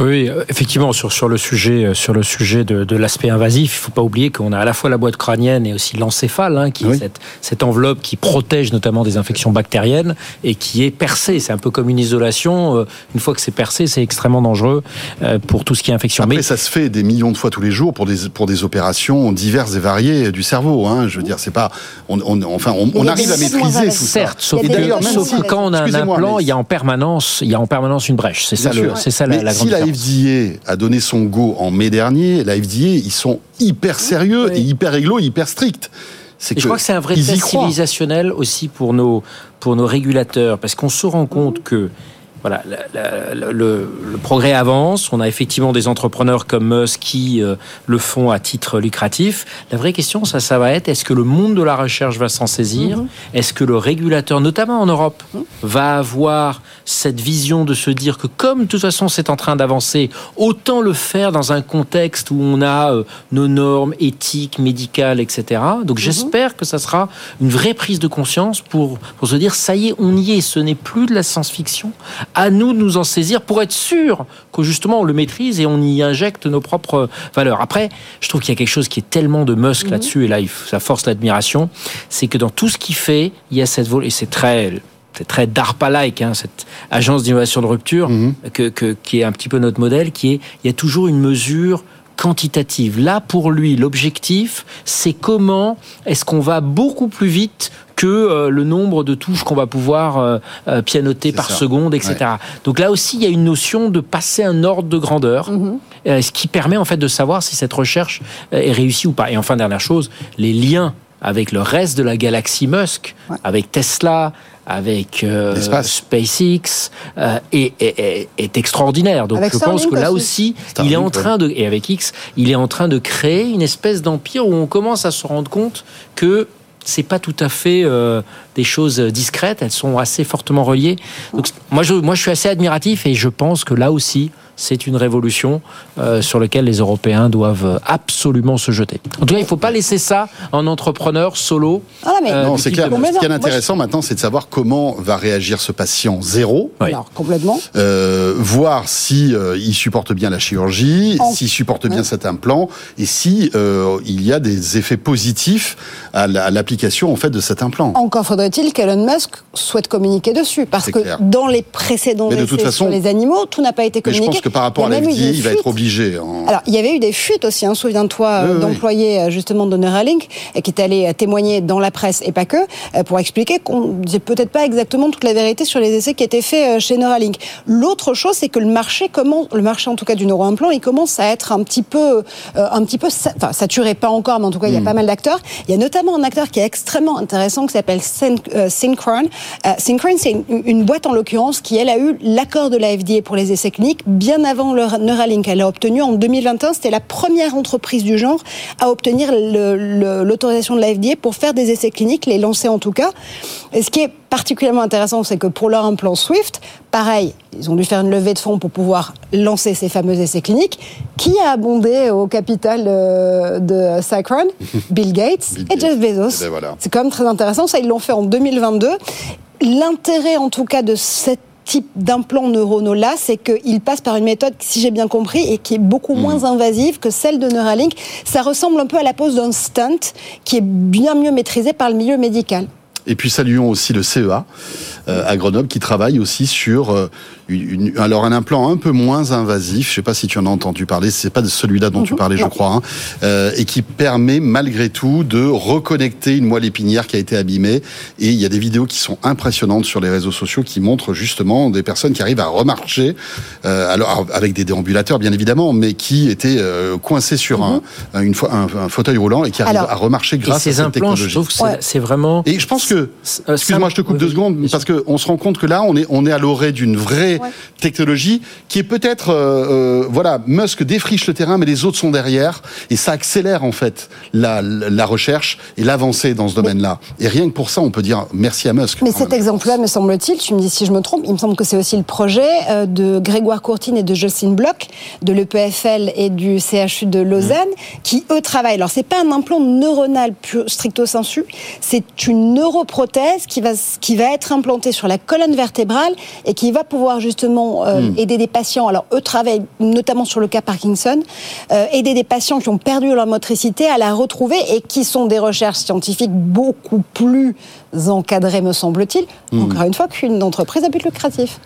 [SPEAKER 5] Oui, euh, effectivement, sur, sur le sujet, euh, sur le sujet de, de l'aspect invasif, il faut pas oublier qu'on a à la fois la boîte crânienne et aussi l'encéphale, hein, qui
[SPEAKER 2] Oui.
[SPEAKER 5] est cette, cette enveloppe qui protège notamment des infections bactériennes et qui est percée. C'est un peu comme une isolation. Euh, Une fois que c'est percé, c'est extrêmement dangereux euh, pour tout ce qui est infection.
[SPEAKER 2] Après,
[SPEAKER 5] Mais
[SPEAKER 2] ça se fait des millions de fois tous les jours pour des, pour des opérations diverses et variées du cerveau. Hein. Je veux dire, c'est pas. On, on- enfin, on, on arrive à maîtriser tout ça.
[SPEAKER 5] Certes, sauf que, sauf quand on a un implant,
[SPEAKER 2] mais-
[SPEAKER 5] il y a en permanence, il y a en permanence une brèche. C'est ça,
[SPEAKER 2] Bien
[SPEAKER 5] le-
[SPEAKER 2] sûr.
[SPEAKER 5] c'est ça la,
[SPEAKER 2] Mais
[SPEAKER 5] la grande
[SPEAKER 2] si la. FDA a donné son go en mai dernier, la FDA, ils sont hyper sérieux et hyper réglo, hyper stricts.
[SPEAKER 5] Je crois que c'est un vrai test civilisationnel aussi pour nos, pour nos régulateurs, parce qu'on se rend compte que voilà, la- la- la- le, le progrès avance. On a effectivement des entrepreneurs comme Musk qui euh, le font à titre lucratif. La vraie question, ça, ça va être est-ce que le monde de la recherche va s'en saisir? Est-ce que le régulateur, notamment en Europe, va avoir cette vision de se dire que comme de toute façon c'est en train d'avancer, autant le faire dans un contexte où on a euh, nos normes éthiques, médicales, etc. Donc j'espère que ça sera une vraie prise de conscience pour, pour se dire ça y est, on y est, ce n'est plus de la science-fiction. À nous de nous en saisir pour être sûr que justement on le maîtrise et on y injecte nos propres valeurs. Après, je trouve qu'il y a quelque chose qui est tellement de Musk là-dessus et là ça force l'admiration, c'est que dans tout ce qu'il fait, il y a cette vol et c'est très c'est très DARPA-like, hein, cette agence d'innovation de rupture, que, que- qui est un petit peu notre modèle, qui est, il y a toujours une mesure quantitative. Là, pour lui, l'objectif, c'est comment est-ce qu'on va beaucoup plus vite que euh, le nombre de touches qu'on va pouvoir euh, euh, pianoter par
[SPEAKER 2] ça.
[SPEAKER 5] seconde, etc. Donc là aussi, il y a une notion de passer un ordre de grandeur, euh, ce qui permet en fait de savoir si cette recherche est réussie ou pas. Et enfin, dernière chose, les liens avec le reste de la galaxie Musk, avec Tesla, avec euh. SpaceX, euh, est, est- extraordinaire. Donc
[SPEAKER 3] Avec
[SPEAKER 5] je pense que là
[SPEAKER 3] aussi.
[SPEAKER 5] il est en train de, et avec X, il est en train de créer une espèce d'empire où on commence à se rendre compte que c'est pas tout à fait euh, des choses discrètes, elles sont assez fortement reliées. Donc, moi, je, moi, je suis assez admiratif et je pense que là aussi, c'est une révolution euh, sur laquelle les Européens doivent absolument se jeter. En tout cas, il ne faut pas laisser ça en entrepreneur solo.
[SPEAKER 3] Ah non, mais
[SPEAKER 5] Euh,
[SPEAKER 2] Non, c'est
[SPEAKER 5] type
[SPEAKER 2] clair.
[SPEAKER 5] de
[SPEAKER 2] Ce qui est
[SPEAKER 3] je-
[SPEAKER 2] intéressant maintenant, c'est de savoir comment va réagir ce patient zéro.
[SPEAKER 5] Oui.
[SPEAKER 3] alors complètement.
[SPEAKER 2] Euh, voir si euh, il supporte bien la chirurgie,
[SPEAKER 3] En-
[SPEAKER 2] s'il supporte bien cet implant, et si euh, il y a des effets positifs à la- à l'application en fait de cet implant.
[SPEAKER 3] Encore faudrait-il qu'Elon Musk souhaite communiquer dessus, parce que
[SPEAKER 2] clair.
[SPEAKER 3] dans les précédents
[SPEAKER 2] Mais de
[SPEAKER 3] essais
[SPEAKER 2] toute façon-
[SPEAKER 3] sur les animaux, tout n'a pas été
[SPEAKER 2] Mais je
[SPEAKER 3] communiqué.
[SPEAKER 2] pense que par rapport à la
[SPEAKER 3] des
[SPEAKER 2] il va être obligé. en-
[SPEAKER 3] Alors, il y avait eu des fuites aussi, hein, souviens-toi, euh,
[SPEAKER 2] Oui,
[SPEAKER 3] d'employés euh, justement de Neuralink, euh, qui est allé euh, témoigner dans la presse et pas que, pour expliquer qu'on ne disait peut-être pas exactement toute la vérité sur les essais qui étaient faits chez Neuralink. L'autre chose, c'est que le marché commence, le marché en tout cas du neuroimplant, il commence à être un petit peu, un petit peu, enfin saturé pas encore, mais en tout cas il y a pas mal d'acteurs. Il y a notamment un acteur qui est extrêmement intéressant qui s'appelle euh, Synchron. Euh, Synchron, c'est une, boîte en l'occurrence qui elle a eu l'accord de la FDA pour les essais cliniques bien avant Neuralink. Elle l'a obtenu en 2021. C'était la première entreprise du genre à obtenir l'autorisation de la FDA pour faire des essais cliniques, les lancer en tout cas. Et ce qui est particulièrement intéressant, c'est que pour leur implant Swift, pareil, ils ont dû faire une levée de fonds pour pouvoir lancer ces fameux essais cliniques. Qui a abondé au capital euh, de Synchron Bill Gates
[SPEAKER 2] Bill
[SPEAKER 3] et Jeff. Bezos.
[SPEAKER 2] Eh ben voilà.
[SPEAKER 3] C'est quand même très intéressant. Ça, ils l'ont fait en 2022. L'intérêt, en tout cas, de cette type d'implants neuronaux là, c'est qu'il passe par une méthode, si j'ai bien compris, et qui est beaucoup
[SPEAKER 2] Hmm.
[SPEAKER 3] moins invasive que celle de Neuralink. Ça ressemble un peu à la pose d'un stunt, qui est bien mieux maîtrisé par le milieu médical.
[SPEAKER 2] Et puis saluons aussi le CEA à Grenoble qui travaille aussi sur euh, une, une- alors un implant un peu moins invasif. Je sais pas si tu en as entendu parler. C'est pas de celui-là dont tu parlais, je
[SPEAKER 3] non.
[SPEAKER 2] crois, hein, euh, et qui permet malgré tout de reconnecter une moelle épinière qui a été abîmée. Et il y a des vidéos qui sont impressionnantes sur les réseaux sociaux qui montrent justement des personnes qui arrivent à remarcher, euh, alors avec des déambulateurs bien évidemment, mais qui étaient euh, coincés sur un, un- une fois un, un fauteuil roulant et qui arrivent à remarcher
[SPEAKER 5] Et
[SPEAKER 2] grâce à
[SPEAKER 5] ces
[SPEAKER 2] cette
[SPEAKER 5] implants, je
[SPEAKER 2] technologie.
[SPEAKER 5] trouve que c'est
[SPEAKER 3] Ouais.
[SPEAKER 5] vraiment.
[SPEAKER 2] Et je pense que que, excuse-moi, je te coupe deux secondes, parce que on se rend compte que là, on est, on est à l'orée d'une vraie technologie qui est peut-être, euh, euh, voilà, Musk défriche le terrain, mais les autres sont derrière, et ça accélère en fait la, la recherche et l'avancée dans ce domaine-là. Et rien que pour ça, on peut dire merci à Musk.
[SPEAKER 3] Mais cet exemple-là, me semble-t-il, tu me dis si je me trompe, il me semble que c'est aussi le projet euh, de Grégoire Courtine et de Justin Bloch, de l'EPFL et du CHU de Lausanne, mmh. qui eux travaillent. Alors c'est pas un implant neuronal stricto sensu, c'est une neuroprothèse qui va qui va être implantée sur la colonne vertébrale et qui va pouvoir justement euh, hmm. aider des patients. Alors eux travaillent notamment sur le cas Parkinson, euh, aider des patients qui ont perdu leur motricité à la retrouver et qui sont des recherches scientifiques beaucoup plus encadrées, me semble-t-il. Hmm. Encore une fois, qu'une entreprise à but lucratif.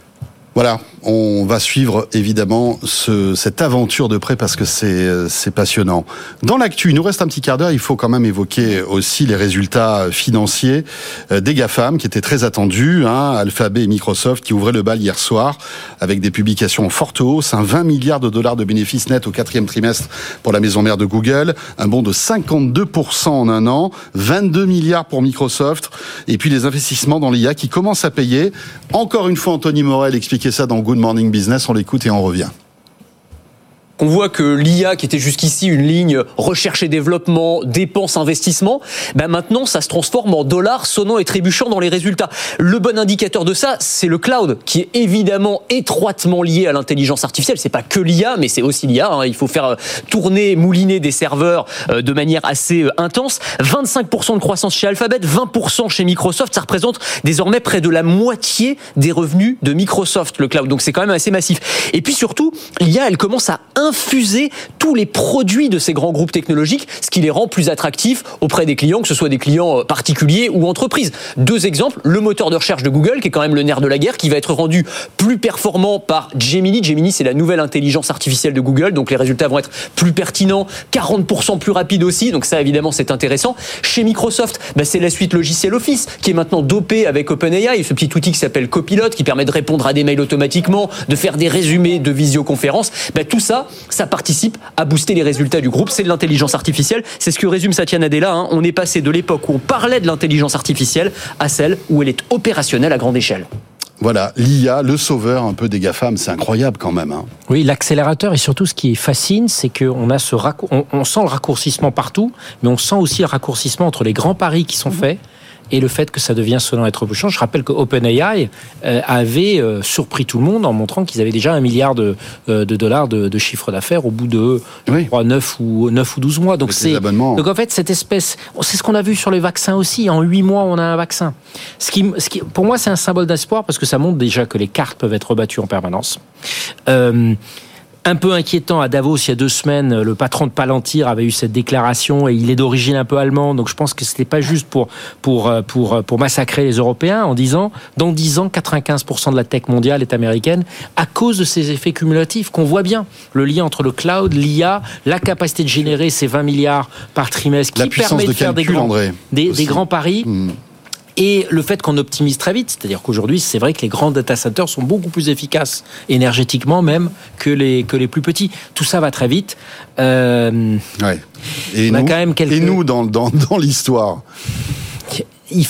[SPEAKER 2] Voilà, on va suivre évidemment ce, cette aventure de près parce que c'est passionnant. Dans l'actu, il nous reste un petit quart d'heure, il faut quand même évoquer aussi les résultats financiers euh, des GAFAM qui étaient très attendus, hein, Alphabet et Microsoft qui ouvraient le bal hier soir avec des publications en forte hausse, un 20 milliards de dollars de bénéfices nets au quatrième trimestre pour la maison mère de Google, un bond de 52% en un an, 22 milliards pour Microsoft et puis les investissements dans l'IA qui commencent à payer. Encore une fois, Anthony Morel expliquait ça dans Good Morning Business. On l'écoute et on revient.
[SPEAKER 6] On voit que l'IA, qui était jusqu'ici une ligne recherche et développement, dépenses, investissement, ben maintenant ça se transforme en dollars sonnant et trébuchant dans les résultats. Le bon indicateur de ça, c'est le cloud, qui est évidemment étroitement lié à l'intelligence artificielle. C'est pas que l'IA, mais c'est aussi l'IA. Hein. Il faut faire euh, tourner, mouliner des serveurs euh, de manière assez euh, intense. 25% de croissance chez Alphabet, 20% chez Microsoft. Ça représente désormais près de la moitié des revenus de Microsoft, le cloud. Donc c'est quand même assez massif. Et puis surtout, l'IA, elle commence à infuser tous les produits de ces grands groupes technologiques, ce qui les rend plus attractifs auprès des clients, que ce soit des clients euh, particuliers ou entreprises. Deux exemples, le moteur de recherche de Google, qui est quand même le nerf de la guerre, qui va être rendu plus performant par Gemini. Gemini, c'est la nouvelle intelligence artificielle de Google, donc les résultats vont être plus pertinents, 40% plus rapides aussi, donc ça évidemment c'est intéressant. Chez Microsoft, bah, c'est la suite logicielle Office, qui est maintenant dopée avec OpenAI, ce petit outil qui s'appelle Copilot, qui permet de répondre à des mails automatiquement, de faire des résumés de visioconférence. Bah, tout ça, ça participe à booster les résultats du groupe. C'est de l'intelligence artificielle. C'est ce que résume Satya Nadella. Hein. On est passé de l'époque où on parlait de l'intelligence artificielle à celle où elle est opérationnelle à grande échelle.
[SPEAKER 2] Voilà, l'IA, le sauveur un peu des GAFAM, c'est incroyable quand même. Hein.
[SPEAKER 5] Oui, l'accélérateur et surtout ce qui fascine, c'est qu'on a ce on, on, sent le raccourcissement partout, mais on sent aussi le raccourcissement entre les grands paris qui sont mhm. faits et le fait que ça devient selon être bouchant. Je rappelle que OpenAI euh, avait euh, surpris tout le monde en montrant qu'ils avaient déjà un milliard de, euh, de dollars de, de, chiffre d'affaires au bout de oui. 9 ou 9 ou 12 mois. Donc c'est donc en fait cette espèce c'est ce qu'on a vu sur les vaccins aussi en 8 mois on a un vaccin. Ce qui, ce qui pour moi c'est un symbole d'espoir parce que ça montre déjà que les cartes peuvent être rebattues en permanence. Euh, un peu inquiétant à Davos il y a deux semaines. Le patron de Palantir avait eu cette déclaration et il est d'origine un peu allemande. Donc je pense que c'était pas juste pour, pour, euh, pour, euh, pour massacrer les Européens en disant dans 10 ans, 95% de la tech mondiale est américaine à cause de ces effets cumulatifs qu'on voit bien. Le lien entre le cloud, l'IA, la capacité de générer ces 20 milliards par trimestre qui permet de, faire des, grands, des, des, grands paris. Mmh et le fait qu'on optimise très vite. C'est-à-dire qu'aujourd'hui, c'est vrai que les grands data centers sont beaucoup plus efficaces énergétiquement même que les, que les plus petits. Tout ça va très vite.
[SPEAKER 2] Euh, ouais. Et, nous, quand même quelques... et nous, dans, dans, dans l'histoire
[SPEAKER 5] il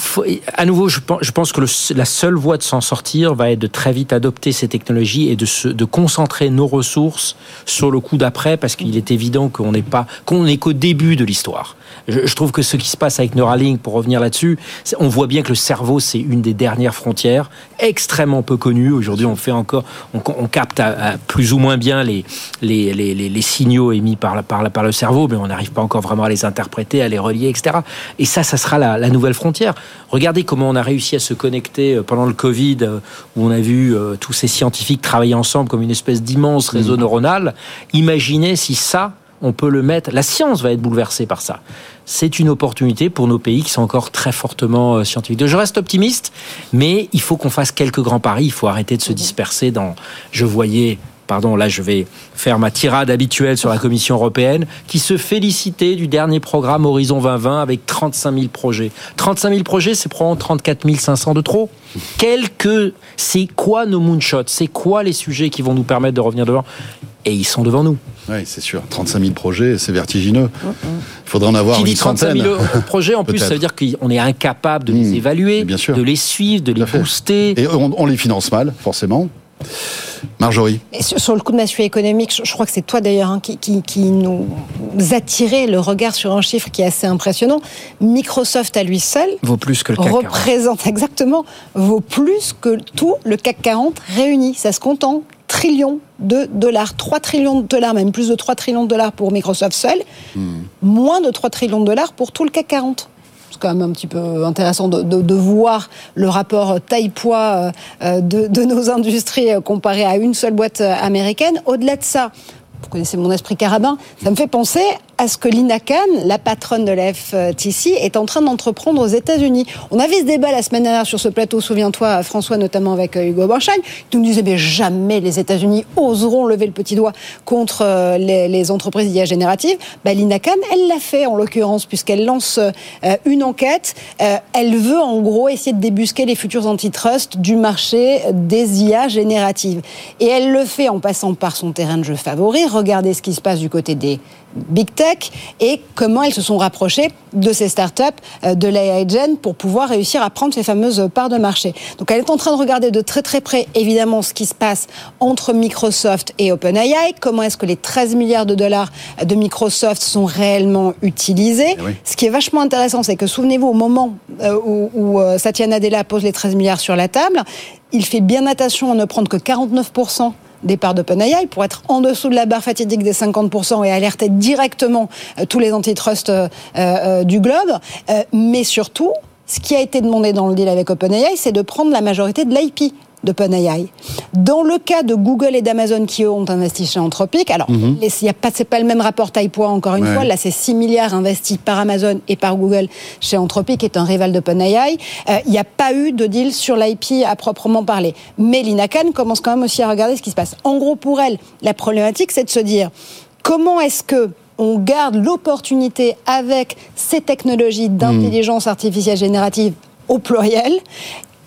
[SPEAKER 5] à nouveau, je pense, que la seule voie de s'en sortir va être de très vite adopter ces technologies et de, se, de concentrer nos ressources sur le coup d'après, parce qu'il est évident qu'on n'est pas, qu'on n'est qu'au début de l'histoire. Je, trouve que ce qui se passe avec Neuralink, pour revenir là-dessus, on voit bien que le cerveau, c'est une des dernières frontières, extrêmement peu connue. Aujourd'hui, on fait encore, on, capte à, plus ou moins bien les, les, les, les, signaux émis par, par, par le cerveau, mais on n'arrive pas encore vraiment à les interpréter, à les relier, etc. Et ça, ça sera la, la nouvelle frontière. Regardez comment on a réussi à se connecter euh, pendant le Covid, euh, où on a vu euh, tous ces scientifiques travailler ensemble comme une espèce d'immense réseau mmh. neuronal. Imaginez si ça, on peut le mettre. La science va être bouleversée par ça. C'est une opportunité pour nos pays qui sont encore très fortement scientifiques. Je reste optimiste, mais il faut qu'on fasse quelques grands paris. Il faut arrêter de se disperser dans. Je voyais pardon, là je vais faire ma tirade habituelle sur la Commission européenne, qui se félicitait du dernier programme Horizon 2020 avec 35 000 projets. 35 000 projets, c'est probablement 34 500 de trop. Quelques, c'est quoi nos moonshots? C'est quoi les sujets qui vont nous permettre de revenir devant? Et ils sont devant nous.
[SPEAKER 2] Oui, c'est sûr. 35 000 projets, c'est vertigineux. Il faudrait en avoir
[SPEAKER 5] Qui
[SPEAKER 2] une
[SPEAKER 5] dit 35
[SPEAKER 2] centaine.
[SPEAKER 5] 000 projets, en plus, ça veut dire qu'on est incapable de les
[SPEAKER 2] Mmh,
[SPEAKER 5] évaluer,
[SPEAKER 2] bien sûr.
[SPEAKER 5] de les suivre, de les
[SPEAKER 2] Tout
[SPEAKER 5] booster.
[SPEAKER 2] Et on, on les finance mal, forcément. Marjorie.
[SPEAKER 3] Et sur, le coup de massue économique, je, crois que c'est toi d'ailleurs hein, qui, qui, qui nous attirait le regard sur un chiffre qui est assez impressionnant. Microsoft à lui seul
[SPEAKER 5] Vaut plus que le CAC 40.
[SPEAKER 3] représente exactement, vaut plus que tout le CAC 40 réuni. Ça se compte en trillions de dollars. 3 trillions de dollars, même plus de 3 trillions de dollars pour Microsoft seul, moins de 3 trillions de dollars pour tout le CAC 40. C'est quand même un petit peu intéressant de, voir le rapport taille-poids euh, de, de nos industries euh, comparé à une seule boîte euh, américaine. Au-delà de ça, vous connaissez mon esprit carabin, ça me fait penser à ce que Lina Khan, la patronne de la FTC, est en train d'entreprendre aux États-Unis. On avait ce débat la semaine dernière sur ce plateau, souviens-toi, François, notamment avec euh, Hugo Borchagne, qui nous disait mais jamais les États-Unis oseront lever le petit doigt contre euh, les, entreprises d'IA générative. Bah, Lina Khan, elle l'a fait en l'occurrence, puisqu'elle lance euh, une enquête. Elle veut en gros essayer de débusquer les futurs antitrust du marché des IA génératives. Et elle le fait en passant par son terrain de jeu favori. Regardez ce qui se passe du côté des big tech et comment elles se sont rapprochées de ces startups, euh, de l'AI Gen, pour pouvoir réussir à prendre ces fameuses parts de marché. Donc elle est en train de regarder de très très près, évidemment, ce qui se passe entre Microsoft et OpenAI, comment est-ce que les 13 milliards de dollars de Microsoft sont réellement utilisés?
[SPEAKER 2] Eh oui.
[SPEAKER 3] Ce qui est vachement intéressant, c'est que souvenez-vous, au moment euh, où, où, euh, Satya Nadella pose les 13 milliards sur la table, il fait bien attention à ne prendre que 49% des parts d'OpenAI pour être en dessous de la barre fatidique des 50% et alerter directement euh, tous les antitrusts euh, euh, du globe. Mais surtout, ce qui a été demandé dans le deal avec OpenAI, c'est de prendre la majorité de l'IP d'OpenAI. Dans le cas de Google et d'Amazon qui eux ont investi chez Anthropic, alors les- il y a pas c'est pas le même rapport taille-poids encore une
[SPEAKER 2] Ouais.
[SPEAKER 3] fois, là c'est 6 milliards investis par Amazon et par Google chez Anthropic qui est un rival d'OpenAI. Euh, Il n'y a pas eu de deal sur l'IP à proprement parler. Mais Lina Khan commence quand même aussi à regarder ce qui se passe. En gros pour elle, la problématique c'est de se dire comment est-ce que on garde l'opportunité avec ces technologies d'intelligence artificielle générative au pluriel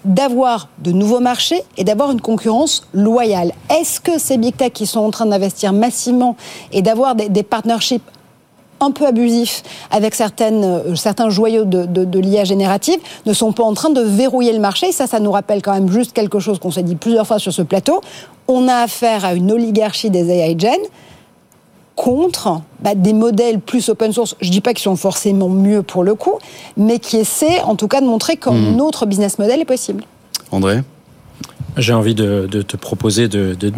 [SPEAKER 3] d'avoir de nouveaux marchés et d'avoir une concurrence loyale. Est-ce que ces big tech qui sont en train d'investir massivement et d'avoir des, des partnerships un peu abusifs avec certaines, euh, certains joyaux de, de, de l'IA générative ne sont pas en train de verrouiller le marché? Ça, ça nous rappelle quand même juste quelque chose qu'on s'est dit plusieurs fois sur ce plateau. On a affaire à une oligarchie des AI Gen contre bah, des modèles plus open source. Je dis pas qu'ils sont forcément mieux pour le coup, mais qui essaient en tout cas de montrer qu'un autre business model est possible.
[SPEAKER 2] André?
[SPEAKER 5] J'ai envie de, de te proposer de, de,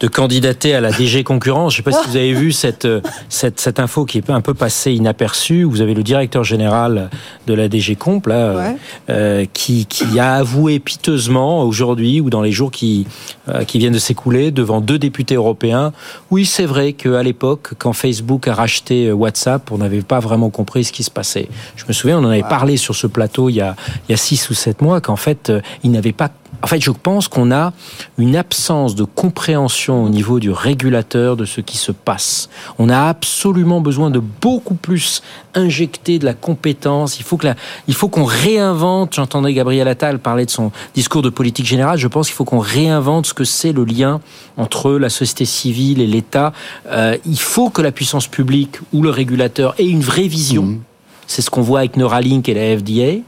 [SPEAKER 5] de candidater à la DG concurrence. Je ne sais pas si vous avez vu cette, euh, cette, cette info qui est un peu passée inaperçue. Vous avez le directeur général de la DG Comp là, euh,
[SPEAKER 3] Ouais.
[SPEAKER 5] euh, qui, qui a avoué piteusement aujourd'hui ou dans les jours qui, euh, qui viennent de s'écouler devant deux députés européens. Oui, c'est vrai qu'à l'époque, quand Facebook a racheté euh, WhatsApp, on n'avait pas vraiment compris ce qui se passait. Je me souviens, on en avait parlé sur ce plateau il y a, il y a six ou sept mois qu'en fait, il n'avait pas en fait, je pense qu'on a une absence de compréhension au niveau du régulateur de ce qui se passe. On a absolument besoin de beaucoup plus injecter de la compétence. Il faut que la, il faut qu'on réinvente. J'entendais Gabriel Attal parler de son discours de politique générale. Je pense qu'il faut qu'on réinvente ce que c'est le lien entre la société civile et l'État. Euh, il faut que la puissance publique ou le régulateur ait une vraie vision. C'est ce qu'on voit avec Neuralink et la FDA.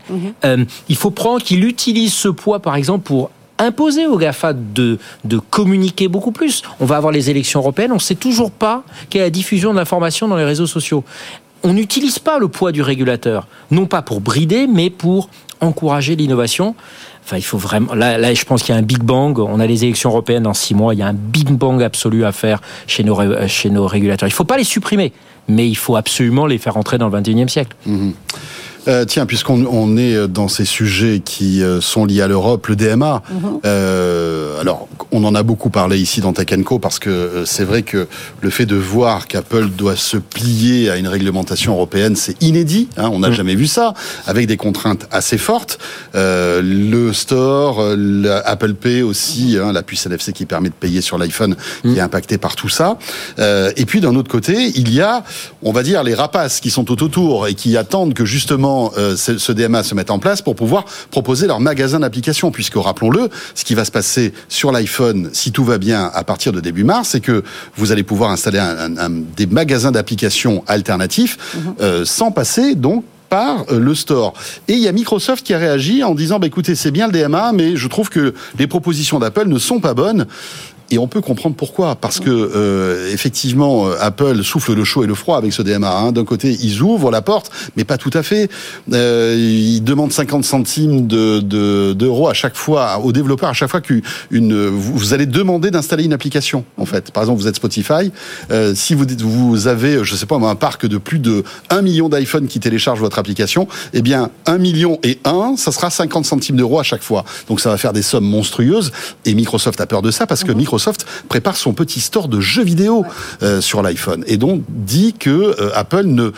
[SPEAKER 5] Euh, il faut prendre qu'il utilise ce poids, par exemple, pour imposer aux GAFA de, communiquer beaucoup plus. On va avoir les élections européennes, on ne sait toujours pas quelle est la diffusion de l'information dans les réseaux sociaux. On n'utilise pas le poids du régulateur, non pas pour brider, mais pour encourager l'innovation. Enfin, il faut vraiment. Là, je pense qu'il y a un big bang. On a les élections européennes dans six mois. Il y a un big bang absolu à faire chez nos, régulateurs. Il ne faut pas les supprimer, mais il faut absolument les faire entrer dans le 21e siècle.
[SPEAKER 2] Euh, tiens, puisqu'on on est dans ces sujets qui euh, sont liés à l'Europe, le DMA, euh, alors on en a beaucoup parlé ici dans Tech Co parce que euh, c'est vrai que le fait de voir qu'Apple doit se plier à une réglementation européenne, c'est inédit. Hein, on n'a jamais vu ça, avec des contraintes assez fortes. Euh, le store, euh, Apple Pay aussi, hein, la puce NFC qui permet de payer sur l'iPhone, qui est impacté par tout ça. Euh, et puis d'un autre côté, il y a, on va dire, les rapaces qui sont tout autour et qui attendent que justement euh, ce, ce DMA se mette en place pour pouvoir proposer leur magasin d'applications. Puisque, rappelons-le, ce qui va se passer sur l'iPhone, si tout va bien à partir de début mars, c'est que vous allez pouvoir installer un, un, un, des magasins d'applications alternatifs
[SPEAKER 3] Mhm.
[SPEAKER 2] euh, sans passer donc par euh, le store. Et il y a Microsoft qui a réagi en disant, bah, écoutez, c'est bien le DMA, mais je trouve que les propositions d'Apple ne sont pas bonnes. Et on peut comprendre pourquoi, parce que euh, effectivement, euh, Apple souffle le chaud et le froid avec ce DMA. Hein. D'un côté, ils ouvrent la porte, mais pas tout à fait. Euh, ils demandent 50 centimes de- de- d'euros à chaque fois aux développeurs, à chaque fois qu'une vous, vous allez demander d'installer une application. En fait, par exemple, vous êtes Spotify, euh, si vous vous avez, je sais pas, un parc de plus de 1 million d'iPhone qui télécharge votre application, eh bien 1 million et 1, ça sera 50 centimes d'euros à chaque fois. Donc ça va faire des sommes monstrueuses. Et Microsoft a peur de ça parce que Microsoft prépare son petit store de jeux vidéo euh, sur l'iPhone et donc dit que euh, Apple ne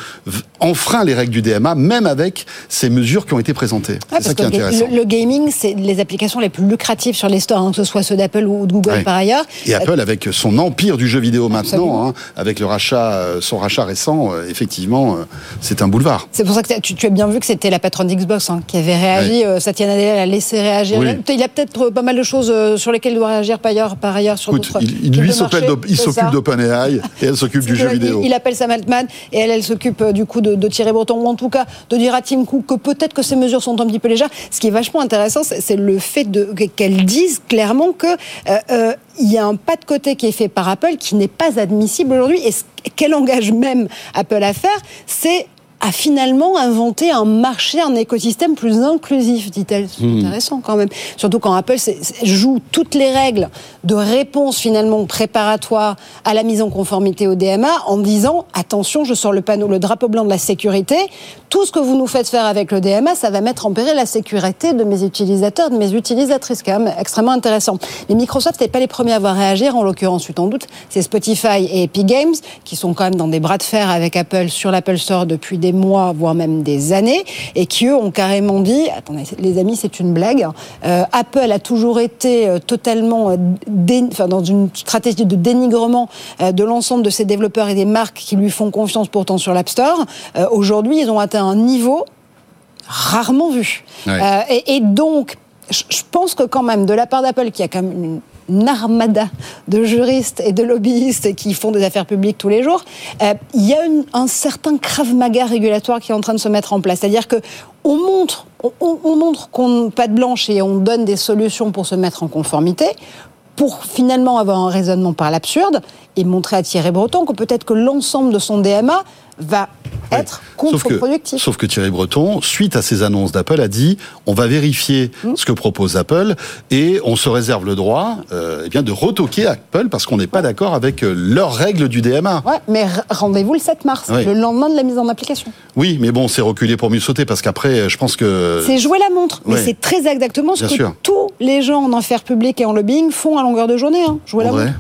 [SPEAKER 2] enfreint les règles du DMA même avec ces mesures qui ont été présentées.
[SPEAKER 3] Ouais,
[SPEAKER 2] c'est
[SPEAKER 3] parce
[SPEAKER 2] ça qui est
[SPEAKER 3] que le, gaming, c'est les applications les plus lucratives sur les stores, hein, que ce soit ceux d'Apple ou de Google
[SPEAKER 2] Ouais.
[SPEAKER 3] par ailleurs.
[SPEAKER 2] Et Apple, avec son empire du jeu vidéo maintenant, hein, avec le rachat, euh, son rachat récent, euh, effectivement, euh, c'est un boulevard.
[SPEAKER 3] C'est pour ça que tu, tu as bien vu que c'était la patronne d'Xbox hein, qui avait réagi. Euh, Satya Nadella a laissé réagir.
[SPEAKER 2] Oui.
[SPEAKER 3] Il y a peut-être euh, pas mal de choses euh, sur lesquelles il doit réagir par ailleurs, par ailleurs sur
[SPEAKER 2] Écoute, il, il- lui s'occupe d'OpenAI et elle s'occupe du jeu vidéo.
[SPEAKER 3] Il, il appelle Sam Altman et elle, elle s'occupe euh, du coup de, de Thierry Breton, ou en tout cas de dire à Tim Cook que peut-être que ces mesures sont un petit peu légères. Ce qui est vachement intéressant, c'est le fait de qu'elle dise clairement que euh, euh, il y a un pas de côté qui est fait par Apple qui n'est pas admissible aujourd'hui. Et ce qu'elle engage même Apple à faire, c'est à finalement inventer un marché, un écosystème plus inclusif, dit-elle. C'est
[SPEAKER 2] Hmm.
[SPEAKER 3] intéressant quand même. Surtout quand Apple joue toutes les règles de réponse finalement préparatoire à la mise en conformité au DMA en disant attention, je sors le panneau, le drapeau blanc de la sécurité. Tout ce que vous nous faites faire avec le DMA, ça va mettre en péril la sécurité de mes utilisateurs, de mes utilisatrices. Quand même extrêmement intéressant. Mais Microsoft n'est pas les premiers à avoir réagir. En l'occurrence, tu t'en doutes, c'est Spotify et Epic Games qui sont quand même dans des bras de fer avec Apple sur l'Apple Store depuis des mois, voire même des années, et qui eux ont carrément dit attendez, les amis, c'est une blague. Euh, Apple a toujours été euh, totalement euh, dé- enfin, dans une stratégie de dénigrement de l'ensemble de ses développeurs et des marques qui lui font confiance pourtant sur l'App Store. Euh, Aujourd'hui, ils ont atteint un niveau rarement vu.
[SPEAKER 2] Ouais.
[SPEAKER 3] Euh, et, et donc, je pense que quand même, de la part d'Apple, qui a quand même une armada de juristes et de lobbyistes qui font des affaires publiques tous les jours, euh, il y a un certain krav maga régulatoire qui est en train de se mettre en place. C'est-à-dire que on montre, on, on- on montre pas de blanche et on donne des solutions pour se mettre en conformité pour finalement avoir un raisonnement par l'absurde et montrer à Thierry Breton que peut-être que l'ensemble de son DMA va être contre-productif.
[SPEAKER 2] sauf que Thierry Breton, suite à ces annonces d'Apple, a dit on va vérifier
[SPEAKER 3] Hmm.
[SPEAKER 2] ce que propose Apple et on se réserve le droit euh, eh bien, de retoquer Apple parce qu'on n'est pas d'accord avec euh, leurs règles du DMA.
[SPEAKER 3] Ouais, mais rendez-vous le 7 mars,
[SPEAKER 2] Oui.
[SPEAKER 3] le lendemain de la mise en application.
[SPEAKER 2] Oui, mais bon, c'est reculer pour mieux sauter parce qu'après, je pense que.
[SPEAKER 3] C'est jouer la montre, mais
[SPEAKER 2] ouais.
[SPEAKER 3] c'est très exactement ce
[SPEAKER 2] Bien
[SPEAKER 3] que
[SPEAKER 2] sûr.
[SPEAKER 3] tous les gens en affaires publiques et en lobbying font à longueur de journée. Hein, jouer la montre.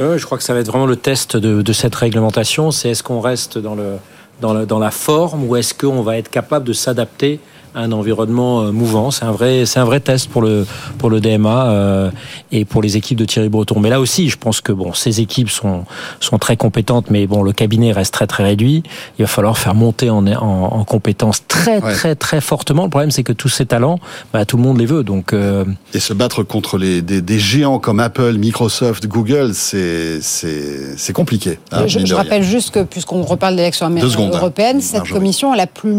[SPEAKER 5] Euh, je crois que ça va être vraiment le test de, cette réglementation. C'est est-ce qu'on reste dans, le, dans, le, dans la forme ou est-ce qu'on va être capable de s'adapter un environnement euh, mouvant C'est un vrai, c'est un vrai test pour le pour le DMA euh, et pour les équipes de Thierry Breton. Mais là aussi, je pense que bon, ces équipes sont sont très compétentes, mais bon, le cabinet reste très très réduit. Il va falloir faire monter en en, en compétences très
[SPEAKER 2] Ouais.
[SPEAKER 5] très très fortement. Le problème, c'est que tous ces talents, bah, tout le monde les veut. Donc euh,
[SPEAKER 2] Et se battre contre les, des, des géants comme Apple, Microsoft, Google, c'est c'est c'est compliqué. hein,
[SPEAKER 3] je je rappelle juste que, puisqu'on reparle d'élections
[SPEAKER 2] hein.
[SPEAKER 3] européennes, cette
[SPEAKER 2] Marjorie.
[SPEAKER 3] commission, elle a plus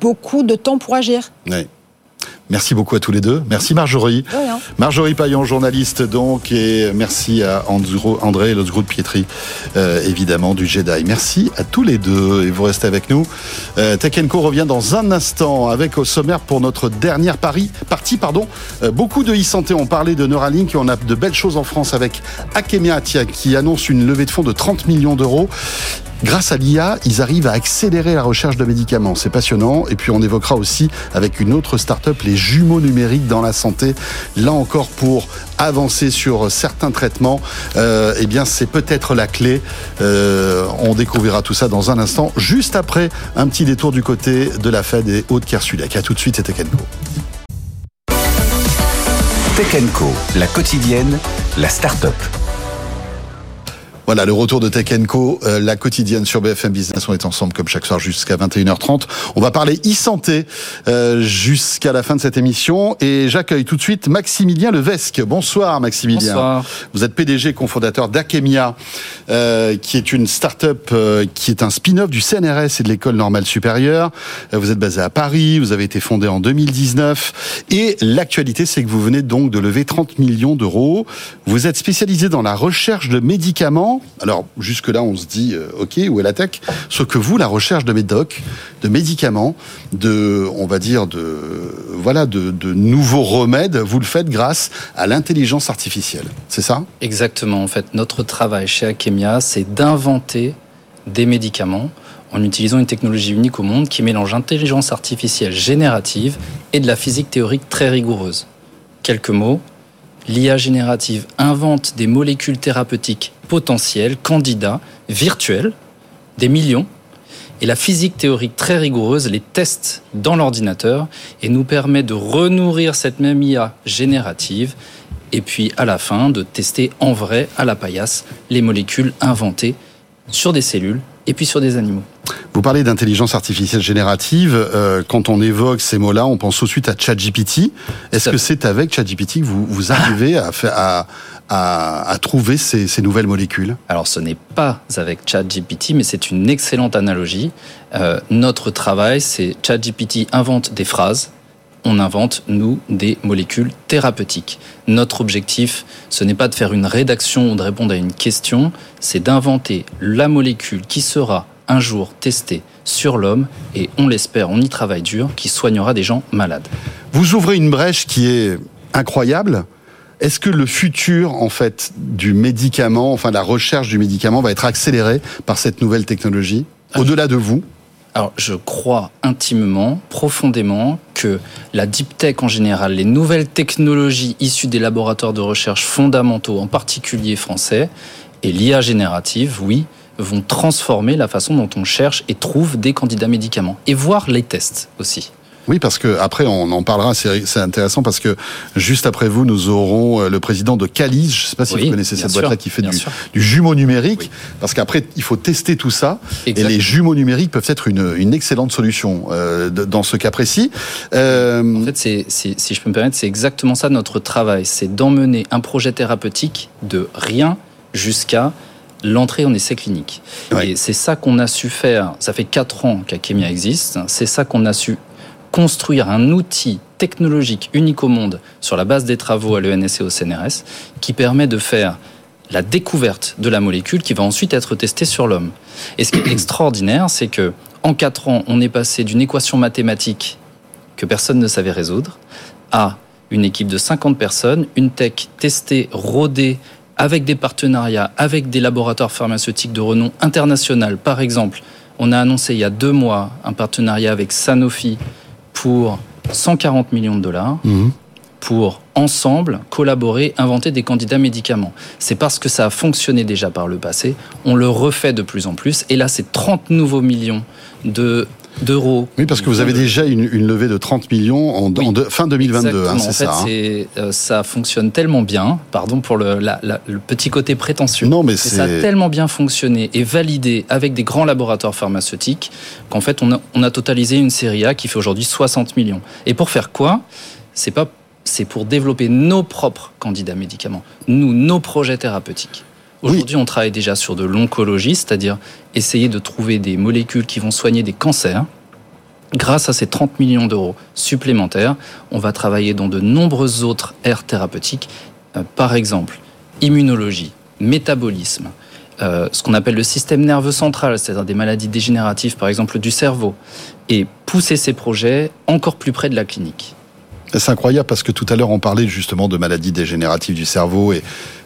[SPEAKER 3] beaucoup de temps pour agir.
[SPEAKER 2] Ouais. Merci beaucoup à tous les deux. Merci Marjorie. Marjorie Paillon, journaliste donc, et merci à Andro- André groupe Pietri, euh, évidemment, du Jedi. Merci à tous les deux et vous restez avec nous. Euh, Co revient dans un instant avec au sommaire pour notre dernière partie. Pardon. Euh, beaucoup de e-santé ont parlé de Neuralink et on a de belles choses en France avec Akemia Atia qui annonce une levée de fonds de 30 millions d'euros. Grâce à l'IA, ils arrivent à accélérer la recherche de médicaments. C'est passionnant. Et puis on évoquera aussi avec une autre start-up les jumeaux numériques dans la santé. Là encore pour avancer sur certains traitements. Euh, eh bien, c'est peut-être la clé. Euh, on découvrira tout ça dans un instant, juste après un petit détour du côté de la Fed et Haute-Kersulek. À tout de suite, c'était Kenko.
[SPEAKER 1] Tech la quotidienne, la start-up.
[SPEAKER 2] Voilà, le retour de Tech Co, euh, la quotidienne sur BFM Business. On est ensemble comme chaque soir jusqu'à 21h30. On va parler e-santé euh, jusqu'à la fin de cette émission. Et j'accueille tout de suite Maximilien Levesque. Bonsoir Maximilien.
[SPEAKER 7] Bonsoir.
[SPEAKER 2] Vous êtes PDG cofondateur d'Akemia, euh, qui est une start-up euh, qui est un spin-off du CNRS et de l'École normale supérieure. Euh, vous êtes basé à Paris, vous avez été fondé en 2019. Et l'actualité, c'est que vous venez donc de lever 30 millions d'euros. Vous êtes spécialisé dans la recherche de médicaments alors jusque-là, on se dit, euh, ok, où est la tech? Sauf que vous, la recherche de médocs, de médicaments, de, on va dire, de, voilà, de, nouveaux remèdes, vous le faites grâce à l'intelligence artificielle. C'est ça?
[SPEAKER 7] Exactement. En fait, notre travail chez Akemia, c'est d'inventer des médicaments en utilisant une technologie unique au monde qui mélange intelligence artificielle générative et de la physique théorique très rigoureuse. Quelques mots. L'IA générative invente des molécules thérapeutiques potentiels, candidats, virtuels, des millions. Et la physique théorique très rigoureuse les teste dans l'ordinateur et nous permet de renourrir cette même IA générative et puis à la fin de tester en vrai à la paillasse les molécules inventées sur des cellules et puis sur des animaux.
[SPEAKER 2] Vous parlez d'intelligence artificielle générative. Euh, quand on évoque ces mots-là, on pense tout de suite à ChatGPT. Est-ce que c'est avec ChatGPT que vous, vous arrivez à, faire, à, à, trouver ces, ces, nouvelles molécules?
[SPEAKER 7] Alors ce n'est pas avec ChatGPT, mais c'est une excellente analogie. Euh, notre travail, c'est ChatGPT invente des phrases, on invente, nous, des molécules thérapeutiques. Notre objectif, ce n'est pas de faire une rédaction ou de répondre à une question, c'est d'inventer la molécule qui sera un jour testée sur l'homme et on l'espère, on y travaille dur, qui soignera des gens malades.
[SPEAKER 2] Vous ouvrez une brèche qui est incroyable est-ce que le futur, en fait, du médicament, enfin la recherche du médicament, va être accéléré par cette nouvelle technologie, ah, au-delà de vous?
[SPEAKER 7] Alors, je crois intimement, profondément, que la deep tech en général, les nouvelles technologies issues des laboratoires de recherche fondamentaux, en particulier français, et l'IA générative, oui, vont transformer la façon dont on cherche et trouve des candidats médicaments, et voir les tests aussi.
[SPEAKER 2] Oui, parce que après on en parlera. C'est intéressant parce que juste après vous, nous aurons euh, le président de Calis. Je ne sais pas si vous connaissez cette boîte-là qui fait du, jumeau numérique. Parce qu'après, il faut tester tout ça. Et les jumeaux numériques peuvent être une, une excellente solution euh, dans ce cas précis.
[SPEAKER 7] Euh... En fait, si je peux me permettre, c'est exactement ça notre travail. C'est d'emmener un projet thérapeutique de rien jusqu'à l'entrée en essai clinique. Et c'est ça qu'on a su faire. Ça fait quatre ans qu'Akemia existe. C'est ça qu'on a su construire un outil technologique unique au monde sur la base des travaux à l'ENS et au CNRS qui permet de faire la découverte de la molécule qui va ensuite être testée sur l'homme. Et ce qui est extraordinaire, c'est que en quatre ans, on est passé d'une équation mathématique que personne ne savait résoudre à une équipe de 50 personnes, une tech testée, rodée, avec des partenariats, avec des laboratoires pharmaceutiques de renom international. Par exemple, on a annoncé il y a deux mois un partenariat avec Sanofi pour 140 millions de dollars mhm. pour ensemble collaborer, inventer des candidats médicaments. C'est parce que ça a fonctionné déjà par le passé, on le refait de plus en plus. Et là, c'est 30 nouveaux millions de d'euros.
[SPEAKER 2] Oui, parce que vous avez déjà une, levée de 30 millions en, fin 2022, hein, c'est
[SPEAKER 7] ça.
[SPEAKER 2] En
[SPEAKER 7] fait, hein. euh, ça fonctionne tellement bien, pardon pour le, le petit côté prétentieux,
[SPEAKER 2] non, mais
[SPEAKER 7] ça a tellement bien fonctionné et validé avec des grands laboratoires pharmaceutiques qu'en fait, on a, on a totalisé une série A qui fait aujourd'hui 60 millions. Et pour faire quoi? C'est pas c'est pour développer nos propres candidats médicaments, nous, nos projets thérapeutiques. Aujourd'hui, on travaille déjà sur de l'oncologie, c'est-à-dire essayer de trouver des molécules qui vont soigner des cancers. Grâce à ces 30 millions d'euros supplémentaires, on va travailler dans de nombreuses autres aires thérapeutiques, euh, par exemple immunologie, métabolisme, euh, ce qu'on appelle le système nerveux central, c'est-à-dire des maladies dégénératives, par exemple du cerveau, et pousser ces projets encore plus près de la clinique.
[SPEAKER 2] C'est incroyable parce que tout à l'heure on parlait justement de maladies dégénératives du cerveau et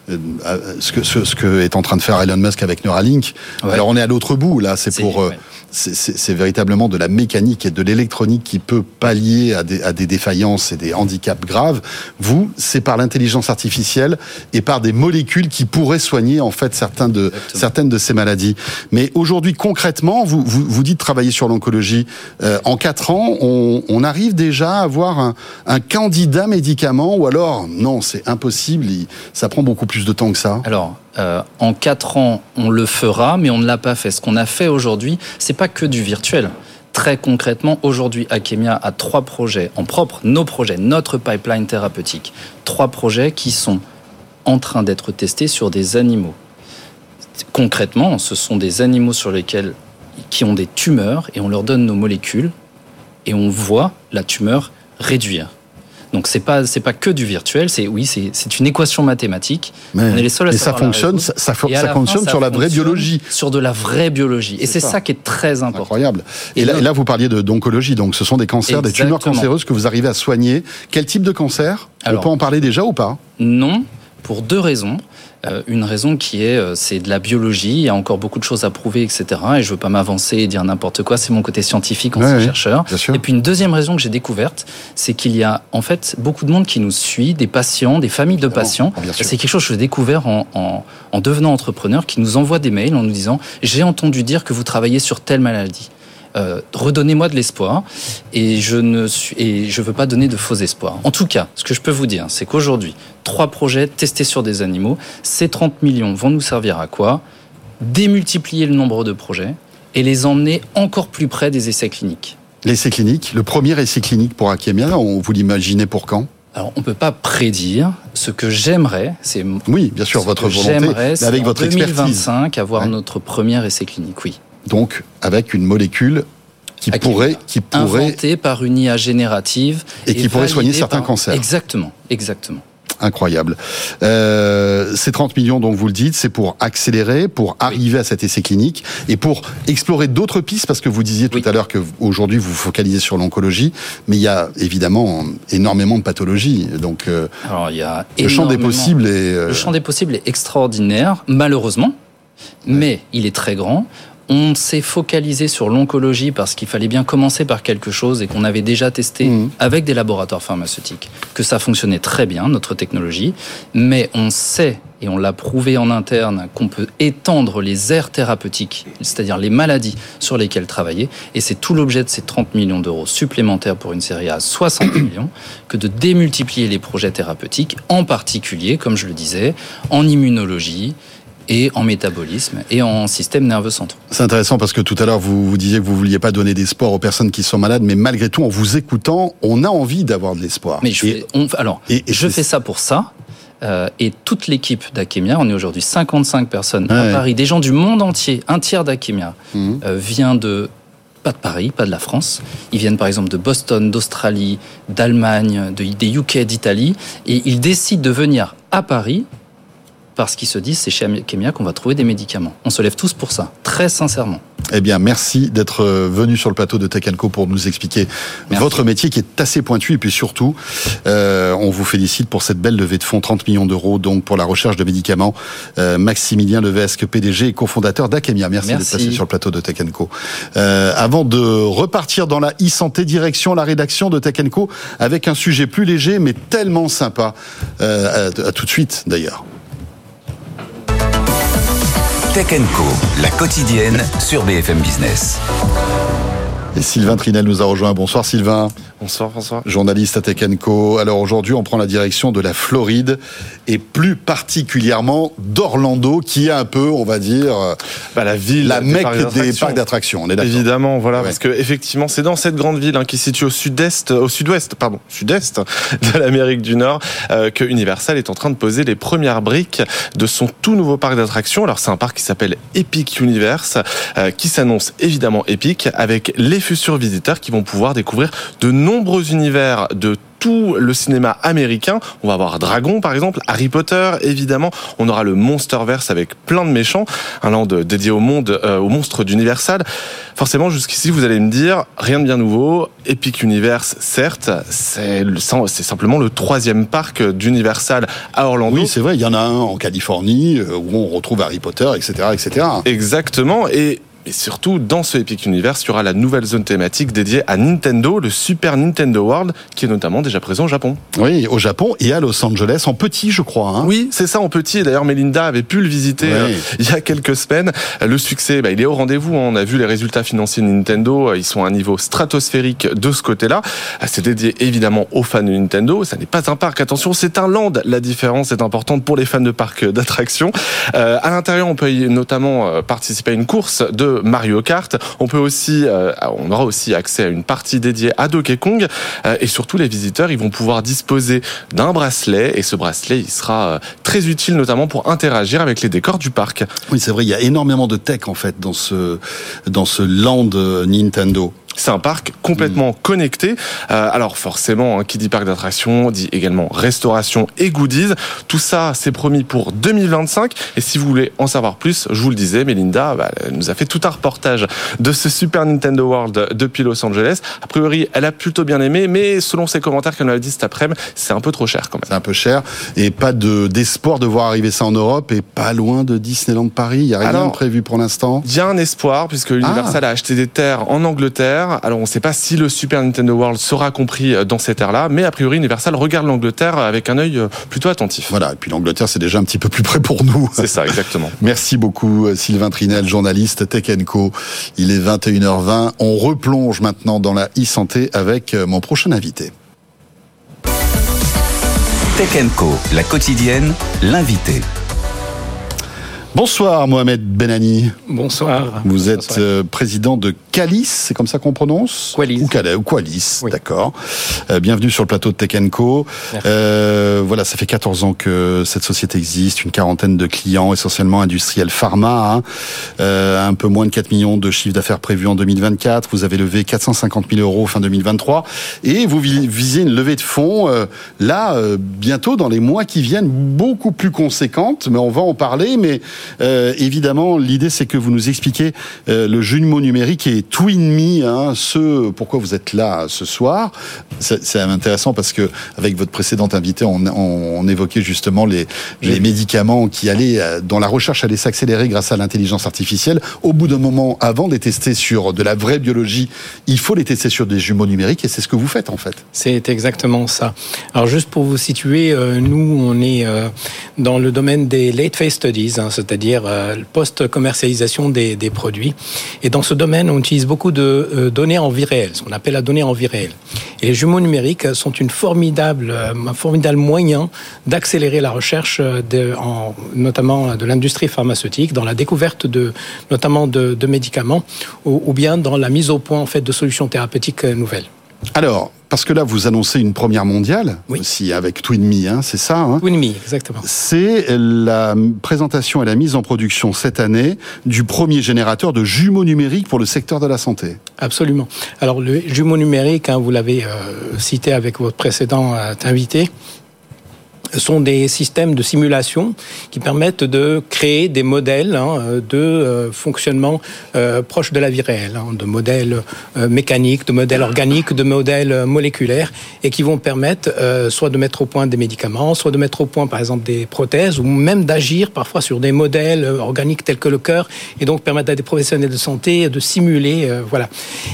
[SPEAKER 2] ce que, ce, que est en train de faire Elon Musk avec Neuralink. Alors on est à l'autre bout là, c'est pour euh, c'est véritablement de la mécanique et de l'électronique qui peut pallier à des, à des, défaillances et des handicaps graves. Vous, c'est par l'intelligence artificielle et par des molécules qui pourraient soigner en fait certains de, certaines de ces maladies. Mais aujourd'hui, concrètement, vous, vous, vous, dites travailler sur l'oncologie. Euh, en quatre ans, on, on, arrive déjà à avoir un, un, candidat médicament ou alors non, c'est impossible, ça prend beaucoup plus de temps que ça
[SPEAKER 7] Alors, euh, en quatre ans, on le fera, mais on ne l'a pas fait. Ce qu'on a fait aujourd'hui, c'est pas que du virtuel. Très concrètement, aujourd'hui, Akemia a trois projets en propre, nos projets, notre pipeline thérapeutique. Trois projets qui sont en train d'être testés sur des animaux. Concrètement, ce sont des animaux sur lesquels qui ont des tumeurs et on leur donne nos molécules et on voit la tumeur réduire. Donc c'est pas c'est pas que du virtuel, c'est oui c'est c'est une équation mathématique.
[SPEAKER 2] Mais, on est les seuls à et ça fonctionne, ça, ça, fonctionne sur la vraie biologie,
[SPEAKER 7] sur de la vraie biologie. Et c'est ça. qui est très important.
[SPEAKER 2] Incroyable. Et, là, là, vous parliez de d'oncologie, donc ce sont des cancers, Exactement. des tumeurs cancéreuses que vous arrivez à soigner. Quel type de cancer? Alors, On peut en parler déjà ou pas?
[SPEAKER 7] Non, pour deux raisons. Euh, une raison qui est, euh, c'est de la biologie, il y a encore beaucoup de choses à prouver, etc. Et je veux pas m'avancer et dire n'importe quoi, c'est mon côté scientifique en ouais, chercheur. Et puis une deuxième raison que j'ai découverte, c'est qu'il y a en fait beaucoup de monde qui nous suit, des patients, des familles de patients. C'est quelque chose que j'ai découvert en, en, en devenant entrepreneur, qui nous envoie des mails en nous disant, j'ai entendu dire que vous travaillez sur telle maladie. Euh, redonnez-moi de l'espoir et je ne suis et je veux pas donner de faux espoirs. En tout cas, ce que je peux vous dire, c'est qu'aujourd'hui, trois projets testés sur des animaux, ces 30 millions vont nous servir à quoi? Démultiplier le nombre de projets et les emmener encore plus près des essais cliniques.
[SPEAKER 2] L'essai clinique, le premier essai clinique pour Akemia, on vous l'imaginez pour quand?
[SPEAKER 7] Alors, on peut pas prédire. Ce que j'aimerais, c'est
[SPEAKER 2] oui, bien sûr, votre volonté, mais avec votre
[SPEAKER 7] 2025
[SPEAKER 2] expertise.
[SPEAKER 7] avoir ouais. notre premier essai clinique. Oui
[SPEAKER 2] donc avec une molécule qui pourrait, qui pourrait
[SPEAKER 7] inventée par une IA générative
[SPEAKER 2] et qui pourrait soigner certains cancers.
[SPEAKER 7] Exactement, exactement.
[SPEAKER 2] Incroyable. Euh, ces 30 millions, donc vous le dites, c'est pour accélérer, pour arriver à cet essai clinique et pour explorer d'autres pistes, parce que vous disiez tout oui. à l'heure que aujourd'hui vous vous focalisez sur l'oncologie, mais il y a évidemment énormément de pathologies. Donc, euh,
[SPEAKER 7] Alors, il y a
[SPEAKER 2] le champ des possibles est euh...
[SPEAKER 7] le champ des possibles est extraordinaire, malheureusement, mais il est très grand. On s'est focalisé sur l'oncologie parce qu'il fallait bien commencer par quelque chose et qu'on avait déjà testé mmh. avec des laboratoires pharmaceutiques que ça fonctionnait très bien, notre technologie. Mais on sait, et on l'a prouvé en interne, qu'on peut étendre les aires thérapeutiques, c'est-à-dire les maladies sur lesquelles travailler. Et c'est tout l'objet de ces 30 millions d'euros supplémentaires pour une série à 60 millions que de démultiplier les projets thérapeutiques, en particulier, comme je le disais, en immunologie, et en métabolisme et en système nerveux central.
[SPEAKER 2] C'est intéressant parce que tout à l'heure vous, vous disiez que vous vouliez pas donner d'espoir aux personnes qui sont malades, mais malgré tout, en vous écoutant, on a envie d'avoir de l'espoir.
[SPEAKER 7] Mais je, et, on, alors, et, et je fais ça pour ça. Euh, et toute l'équipe d'Akemia, on est aujourd'hui 55 personnes ouais. à Paris, des gens du monde entier, un tiers d'Akemia mmh. euh, vient de pas de Paris, pas de la France. Ils viennent par exemple de Boston, d'Australie, d'Allemagne, de, des UK, d'Italie, et ils décident de venir à Paris parce qu'ils se disent c'est chez Akemia qu'on va trouver des médicaments. On se lève tous pour ça, très sincèrement.
[SPEAKER 2] Eh bien, merci d'être venu sur le plateau de Tech Co pour nous expliquer merci. votre métier qui est assez pointu et puis surtout, euh, on vous félicite pour cette belle levée de fonds, 30 millions d'euros donc pour la recherche de médicaments. Euh, Maximilien Levesque, PDG et cofondateur d'Akemia. Merci, merci. d'être passé sur le plateau de Tech Co. Euh, avant de repartir dans la e-santé, direction la rédaction de Tech Co avec un sujet plus léger mais tellement sympa. Euh, à tout de suite d'ailleurs.
[SPEAKER 1] Tech Co, la quotidienne sur BFM Business.
[SPEAKER 2] Et Sylvain Trinel nous a rejoint. Bonsoir Sylvain.
[SPEAKER 8] Bonsoir François.
[SPEAKER 2] Journaliste à Tech Co. Alors aujourd'hui, on prend la direction de la Floride et plus particulièrement d'Orlando, qui est un peu, on va dire,
[SPEAKER 8] bah, la ville,
[SPEAKER 2] la mecque des parcs d'attractions.
[SPEAKER 8] Évidemment, voilà, ouais. parce que effectivement, c'est dans cette grande ville hein, qui se situe au sud-est, au sud-ouest, pardon, sud-est de l'Amérique du Nord, euh, que Universal est en train de poser les premières briques de son tout nouveau parc d'attractions. Alors c'est un parc qui s'appelle Epic Universe, euh, qui s'annonce évidemment épique, avec les futurs visiteurs qui vont pouvoir découvrir de nombreux univers de tout le cinéma américain. On va avoir Dragon, par exemple, Harry Potter, évidemment. On aura le Monsterverse avec plein de méchants, un land dédié au monde, euh, aux monstres d'Universal. Forcément, jusqu'ici, vous allez me dire, rien de bien nouveau. Epic Universe, certes, c'est simplement le troisième parc d'Universal à Orlando.
[SPEAKER 2] Oui, c'est vrai, il y en a un en Californie, où on retrouve Harry Potter, etc., etc.
[SPEAKER 8] Exactement, et Mais surtout, dans ce Epic Universe, il y aura la nouvelle zone thématique dédiée à Nintendo, le Super Nintendo World, qui est notamment déjà présent au Japon.
[SPEAKER 2] Oui, au Japon et à Los Angeles, en petit, je crois. Hein.
[SPEAKER 8] Oui, c'est ça, en petit. Et d'ailleurs, Melinda avait pu le visiter
[SPEAKER 2] Oui.
[SPEAKER 8] euh, il y a quelques semaines. Le succès, bah, il est au rendez-vous. hein. On a vu les résultats financiers de Nintendo. Euh, Ils sont à un niveau stratosphérique de ce côté-là. Euh, C'est dédié évidemment aux fans de Nintendo. Ça n'est pas un parc. Attention, c'est un land. La différence est importante pour les fans de parcs d'attractions. Euh, à l'intérieur, on peut y notamment participer à une course de Mario Kart. On peut aussi, euh, on aura aussi accès à une partie dédiée à Donkey Kong. Euh, et surtout, les visiteurs, ils vont pouvoir disposer d'un bracelet. Et ce bracelet, il sera euh, très utile notamment pour interagir avec les décors du parc.
[SPEAKER 2] Oui, c'est vrai, il y a énormément de tech en fait dans ce dans ce land Nintendo.
[SPEAKER 8] C'est un parc complètement connecté. Euh, alors forcément, hein, qui dit parc d'attractions dit également restauration et goodies. Tout ça, c'est promis pour 2025. Et si vous voulez en savoir plus, je vous le disais, Melinda bah, elle nous a fait tout un reportage de ce Super Nintendo World depuis Los Angeles. A priori, elle a plutôt bien aimé, mais selon ses commentaires qu'elle nous a dit cet après-midi, c'est un peu trop cher quand même.
[SPEAKER 2] C'est un peu cher et pas de d'espoir de voir arriver ça en Europe et pas loin de Disneyland Paris. Il y a rien
[SPEAKER 8] Alors,
[SPEAKER 2] de prévu pour l'instant.
[SPEAKER 8] Il y a un espoir puisque Universal a acheté des terres en Angleterre. Alors on ne sait pas si le Super Nintendo World sera compris euh, dans ces terres-là, mais a priori Universal regarde l'Angleterre avec un œil euh, plutôt attentif.
[SPEAKER 2] Voilà, et puis l'Angleterre c'est déjà un petit peu plus près pour nous.
[SPEAKER 8] C'est ça, exactement.
[SPEAKER 2] Merci beaucoup euh, Sylvain Trinel, journaliste Tech Co. Il est 21h20. On replonge maintenant dans la e-santé avec mon prochain invité.
[SPEAKER 1] Tech Co, la quotidienne, l'invité.
[SPEAKER 2] Bonsoir Mohamed Benani.
[SPEAKER 9] Bonsoir.
[SPEAKER 2] Vous êtes
[SPEAKER 9] Bonsoir.
[SPEAKER 2] euh, président de Calis, c'est comme ça qu'on prononce
[SPEAKER 9] Qualis.
[SPEAKER 2] Ou, Cala- ou Qualis,
[SPEAKER 9] Oui.
[SPEAKER 2] d'accord. Euh, bienvenue sur le plateau de Tech Co. Euh, voilà, ça fait 14 ans que cette société existe, une quarantaine de clients, essentiellement industriels pharma, hein. Euh, un peu moins de 4 millions de chiffres d'affaires prévus en 2024. Vous avez levé 450 000 euros fin 2023 et vous vi- visez une levée de fonds euh, là euh, bientôt dans les mois qui viennent beaucoup plus conséquente, mais on va en parler. Mais euh, évidemment, l'idée c'est que vous nous expliquiez euh, le jumeau numérique et TwinMe, hein, ce pourquoi vous êtes là ce soir. C'est intéressant parce que avec votre précédente invité, on, on, on évoquait justement les, les médicaments qui allaient, euh, dont la recherche allait s'accélérer grâce à l'intelligence artificielle. Au bout d'un moment, avant de les tester sur de la vraie biologie, il faut les tester sur des jumeaux numériques et c'est ce que vous faites en fait.
[SPEAKER 9] C'est exactement ça. Alors juste pour vous situer, euh, nous on est euh, dans le domaine des late phase studies, hein, c'est-à-dire euh, post-commercialisation des, produits. Et dans ce domaine, on utilise beaucoup de euh, données en vie réelle, ce qu'on appelle la donnée en vie réelle. Et les jumeaux numériques sont une formidable, euh, un formidable moyen d'accélérer la recherche, notamment de l'industrie pharmaceutique, dans la découverte de, notamment de, médicaments, ou, ou bien dans la mise au point en fait de solutions thérapeutiques nouvelles.
[SPEAKER 2] Alors, parce que là, vous annoncez une première mondiale
[SPEAKER 9] Oui.
[SPEAKER 2] aussi avec TwinMe, hein, c'est ça hein
[SPEAKER 9] exactement.
[SPEAKER 2] c'est la présentation et la mise en production cette année du premier générateur de jumeaux numériques pour le secteur de la santé.
[SPEAKER 9] Absolument. Alors, le jumeau numérique, hein, vous l'avez euh, cité avec votre précédent euh, invité, sont des systèmes de simulation qui permettent de créer des modèles hein, de euh, fonctionnement euh, proche de la vie réelle, hein, de modèles euh, mécaniques, de modèles organiques, de modèles euh, moléculaires, et qui vont permettre soit de mettre au point des médicaments, soit de mettre au point, par exemple, des prothèses, ou même d'agir parfois sur des modèles organiques tels que le cœur, et donc permettre à des professionnels de santé de simuler, voilà.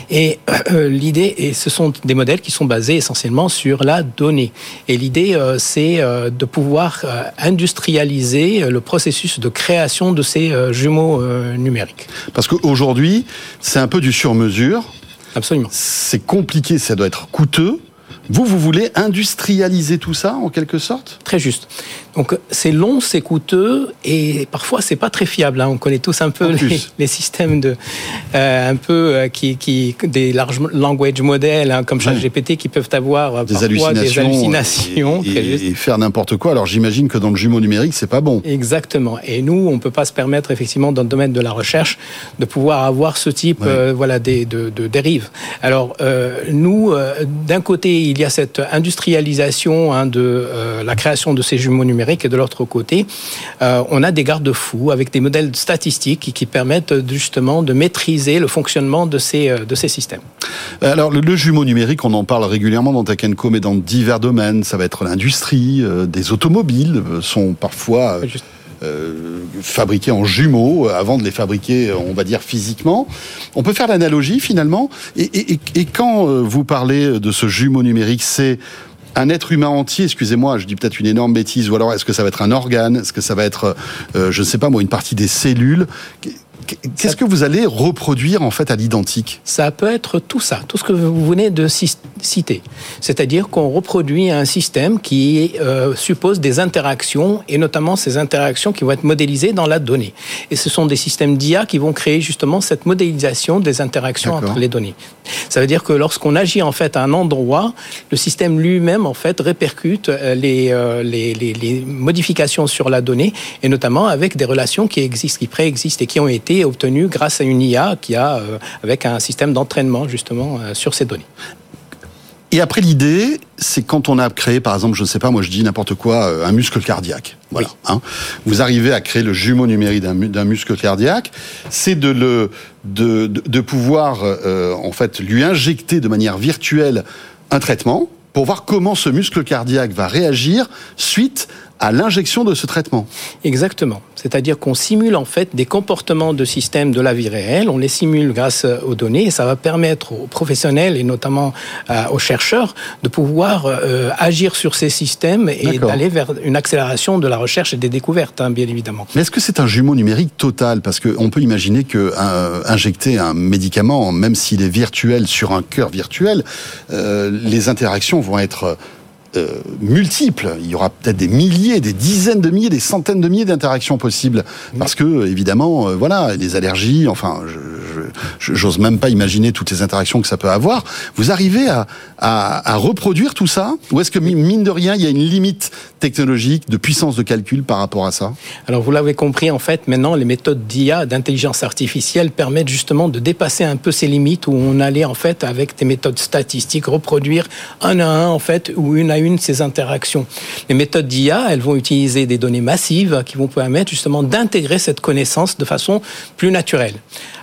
[SPEAKER 9] Et l'idée, et ce sont des modèles qui sont basés essentiellement sur la donnée. Et l'idée, c'est de pouvoir euh, industrialiser euh, le processus de création de ces euh, jumeaux numériques.
[SPEAKER 2] Parce qu'aujourd'hui, c'est un peu du sur-mesure.
[SPEAKER 9] Absolument.
[SPEAKER 2] C'est compliqué, ça doit être coûteux. Vous, vous voulez industrialiser tout ça en quelque sorte?
[SPEAKER 9] Très juste. Donc c'est long, c'est coûteux et parfois c'est pas très fiable. hein. On connaît tous un peu les, systèmes de euh, un peu euh, qui, qui des large language models hein, comme ChatGPT qui peuvent avoir euh,
[SPEAKER 2] Des
[SPEAKER 9] parfois
[SPEAKER 2] hallucinations,
[SPEAKER 9] des hallucinations.
[SPEAKER 2] et, faire n'importe quoi. Alors j'imagine que dans le jumeau numérique, c'est pas bon.
[SPEAKER 9] Exactement. Et nous, on peut pas se permettre effectivement dans le domaine de la recherche de pouvoir avoir ce type euh, voilà des de, de dérives. Alors nous, d'un côté, il y a cette industrialisation hein, de euh, la création de ces jumeaux numériques, et de l'autre côté, euh, on a des garde-fous avec des modèles statistiques qui, permettent euh, justement de maîtriser le fonctionnement de ces de ces systèmes.
[SPEAKER 2] Alors le, le jumeau numérique, on en parle régulièrement dans Tech Co, mais dans divers domaines. Ça va être l'industrie, euh, des automobiles sont parfois euh, fabriqués en jumeaux avant de les fabriquer, on va dire physiquement. On peut faire l'analogie finalement. Et, quand vous parlez de ce jumeau numérique, c'est un être humain entier, excusez-moi, je dis peut-être une énorme bêtise, ou alors est-ce que ça va être un organe, est-ce que ça va être, euh, je ne sais pas moi, une partie des cellules? Qu'est-ce que vous allez reproduire en fait à l'identique?
[SPEAKER 9] Ça peut être tout ça, tout ce que vous venez de citer. C'est-à-dire qu'on reproduit un système qui euh, suppose des interactions et notamment ces interactions qui vont être modélisées dans la donnée. Et ce sont des systèmes d'IA qui vont créer justement cette modélisation des interactions entre les données. Ça veut dire que lorsqu'on agit en fait à un endroit, le système lui-même en fait répercute euh, les, euh, les, les, les modifications sur la donnée et notamment avec des relations qui existent, qui préexistent et qui ont été obtenu grâce à une IA qui a, euh, avec un système d'entraînement justement euh, sur ces données.
[SPEAKER 2] Et après, l'idée, c'est quand on a créé, par exemple, je ne sais pas, moi je dis n'importe quoi, euh, un muscle cardiaque. Voilà. Hein. Vous arrivez à créer le jumeau numérique d'un muscle cardiaque, c'est de le de, de, pouvoir en fait lui injecter de manière virtuelle un traitement pour voir comment ce muscle cardiaque va réagir suite à l'injection de ce traitement.
[SPEAKER 9] Exactement. C'est-à-dire qu'on simule en fait des comportements de système de la vie réelle, on les simule grâce aux données et ça va permettre aux professionnels et notamment euh, aux chercheurs de pouvoir euh, agir sur ces systèmes et d'aller vers une accélération de la recherche et des découvertes, hein, bien évidemment.
[SPEAKER 2] Mais est-ce que c'est un jumeau numérique total? Parce qu'on peut imaginer que euh, injecter un médicament, même s'il est virtuel sur un cœur virtuel, les interactions vont être euh, multiples. Il y aura peut-être des milliers, des dizaines de milliers, des centaines de milliers d'interactions possibles. Parce que, évidemment, euh, voilà, les allergies, enfin, j'ose même pas imaginer toutes les interactions que ça peut avoir. Vous arrivez à, reproduire tout ça? Ou est-ce que, mine de rien, il y a une limite technologique, de puissance de calcul par rapport à ça
[SPEAKER 9] Alors, vous l'avez compris, en fait, maintenant, les méthodes d'IA, d'intelligence artificielle, permettent justement de dépasser un peu ces limites où on allait, en fait, avec des méthodes statistiques, reproduire un à un, en fait, ou une à une ces interactions. Les méthodes d'IA, elles vont utiliser des données massives qui vont permettre justement d'intégrer cette connaissance de façon plus naturelle.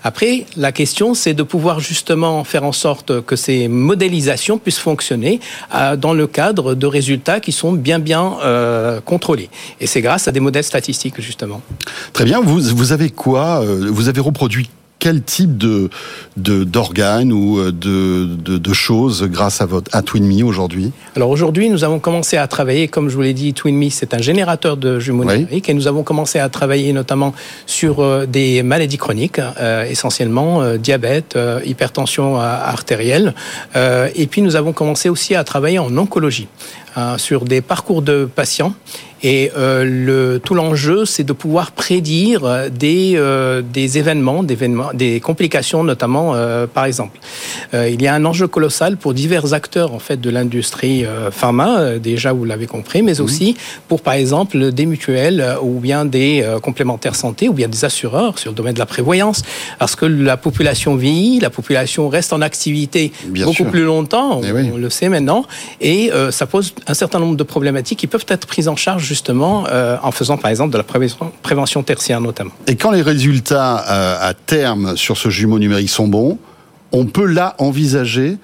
[SPEAKER 9] Après, la question, c'est de pouvoir justement faire en sorte que ces modélisations puissent fonctionner euh, dans le cadre de résultats qui sont bien bien euh, contrôlés. Et c'est grâce à des modèles statistiques justement.
[SPEAKER 2] Très bien. Vous, vous avez quoi euh, Vous avez reproduit quel type de d'organes ou euh, de, de, choses grâce à votre à TwinMe aujourd'hui?
[SPEAKER 9] Alors aujourd'hui, nous avons commencé à travailler, comme je vous l'ai dit, TwinMe c'est un générateur de jumeaux numériques et nous avons commencé à travailler notamment sur euh, des maladies chroniques, euh, essentiellement diabète, hypertension artérielle, et puis nous avons commencé aussi à travailler en oncologie. Sur des parcours de patients et euh, le, tout l'enjeu, c'est de pouvoir prédire des, euh, des événements, des, événements, des complications notamment, euh, par exemple. il y a un enjeu colossal pour divers acteurs en fait de l'industrie pharma, déjà vous l'avez compris, mais aussi pour par exemple des mutuelles ou bien des complémentaires santé ou bien des assureurs sur le domaine de la prévoyance, parce que la population vieillit, la population reste en activité beaucoup plus longtemps, on, eh on, le sait maintenant, et ça pose un certain nombre de problématiques qui peuvent être prises en charge justement euh, en faisant par exemple de la prévention, tertiaire notamment.
[SPEAKER 2] Et quand les résultats euh, à terme sur ce jumeau numérique sont bons, on peut là envisager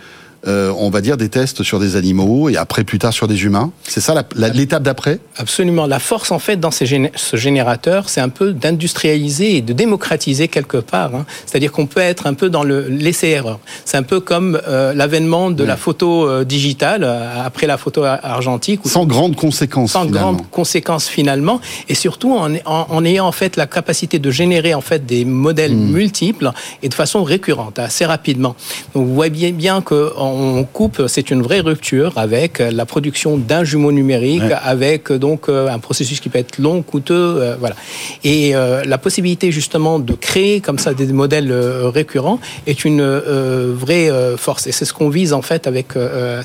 [SPEAKER 2] euh, on va dire, des tests sur des animaux et après plus tard sur des humains C'est ça l'étape d'après?
[SPEAKER 9] Absolument. La force, en fait, dans ces ce générateur, c'est un peu d'industrialiser et de démocratiser quelque part. Hein. C'est-à-dire qu'on peut être un peu dans le l'essai-erreur. C'est un peu comme euh, l'avènement de la photo euh, digitale après la photo argentique.
[SPEAKER 2] Sans grandes conséquences.
[SPEAKER 9] Sans grandes conséquences finalement. Et surtout en, en, ayant en fait la capacité de générer en fait des modèles hmm. multiples et de façon récurrente, assez rapidement. Donc vous voyez bien que on coupe, c'est une vraie rupture avec la production d'un jumeau numérique, avec donc euh, un processus qui peut être long, coûteux, euh, voilà. Et euh, la possibilité justement de créer comme ça des modèles récurrents est une vraie force. Et c'est ce qu'on vise en fait avec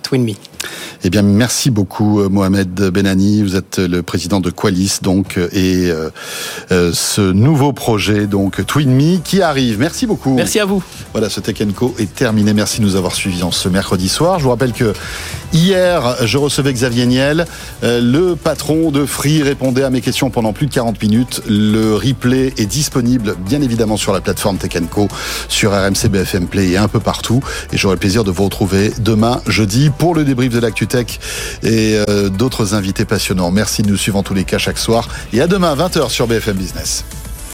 [SPEAKER 9] TwinMe.
[SPEAKER 2] Eh bien, merci beaucoup Mohamed Benani. Vous êtes le président de Qualis donc et ce nouveau projet donc TwinMe qui arrive. Merci beaucoup.
[SPEAKER 9] Merci à vous.
[SPEAKER 2] Voilà, ce Tech Co est terminé. Merci de nous avoir suivis en ce mercredi soir. Je vous rappelle que Hier, je recevais Xavier Niel, euh, le patron de Free répondait à mes questions pendant plus de 40 minutes. Le replay est disponible bien évidemment sur la plateforme Tech sur RMC BFM Play et un peu partout. Et j'aurai le plaisir de vous retrouver demain, jeudi, pour le débrief de l'ActuTech et euh, d'autres invités passionnants. Merci de nous suivre en tous les cas chaque soir. Et à demain à 20h sur BFM Business.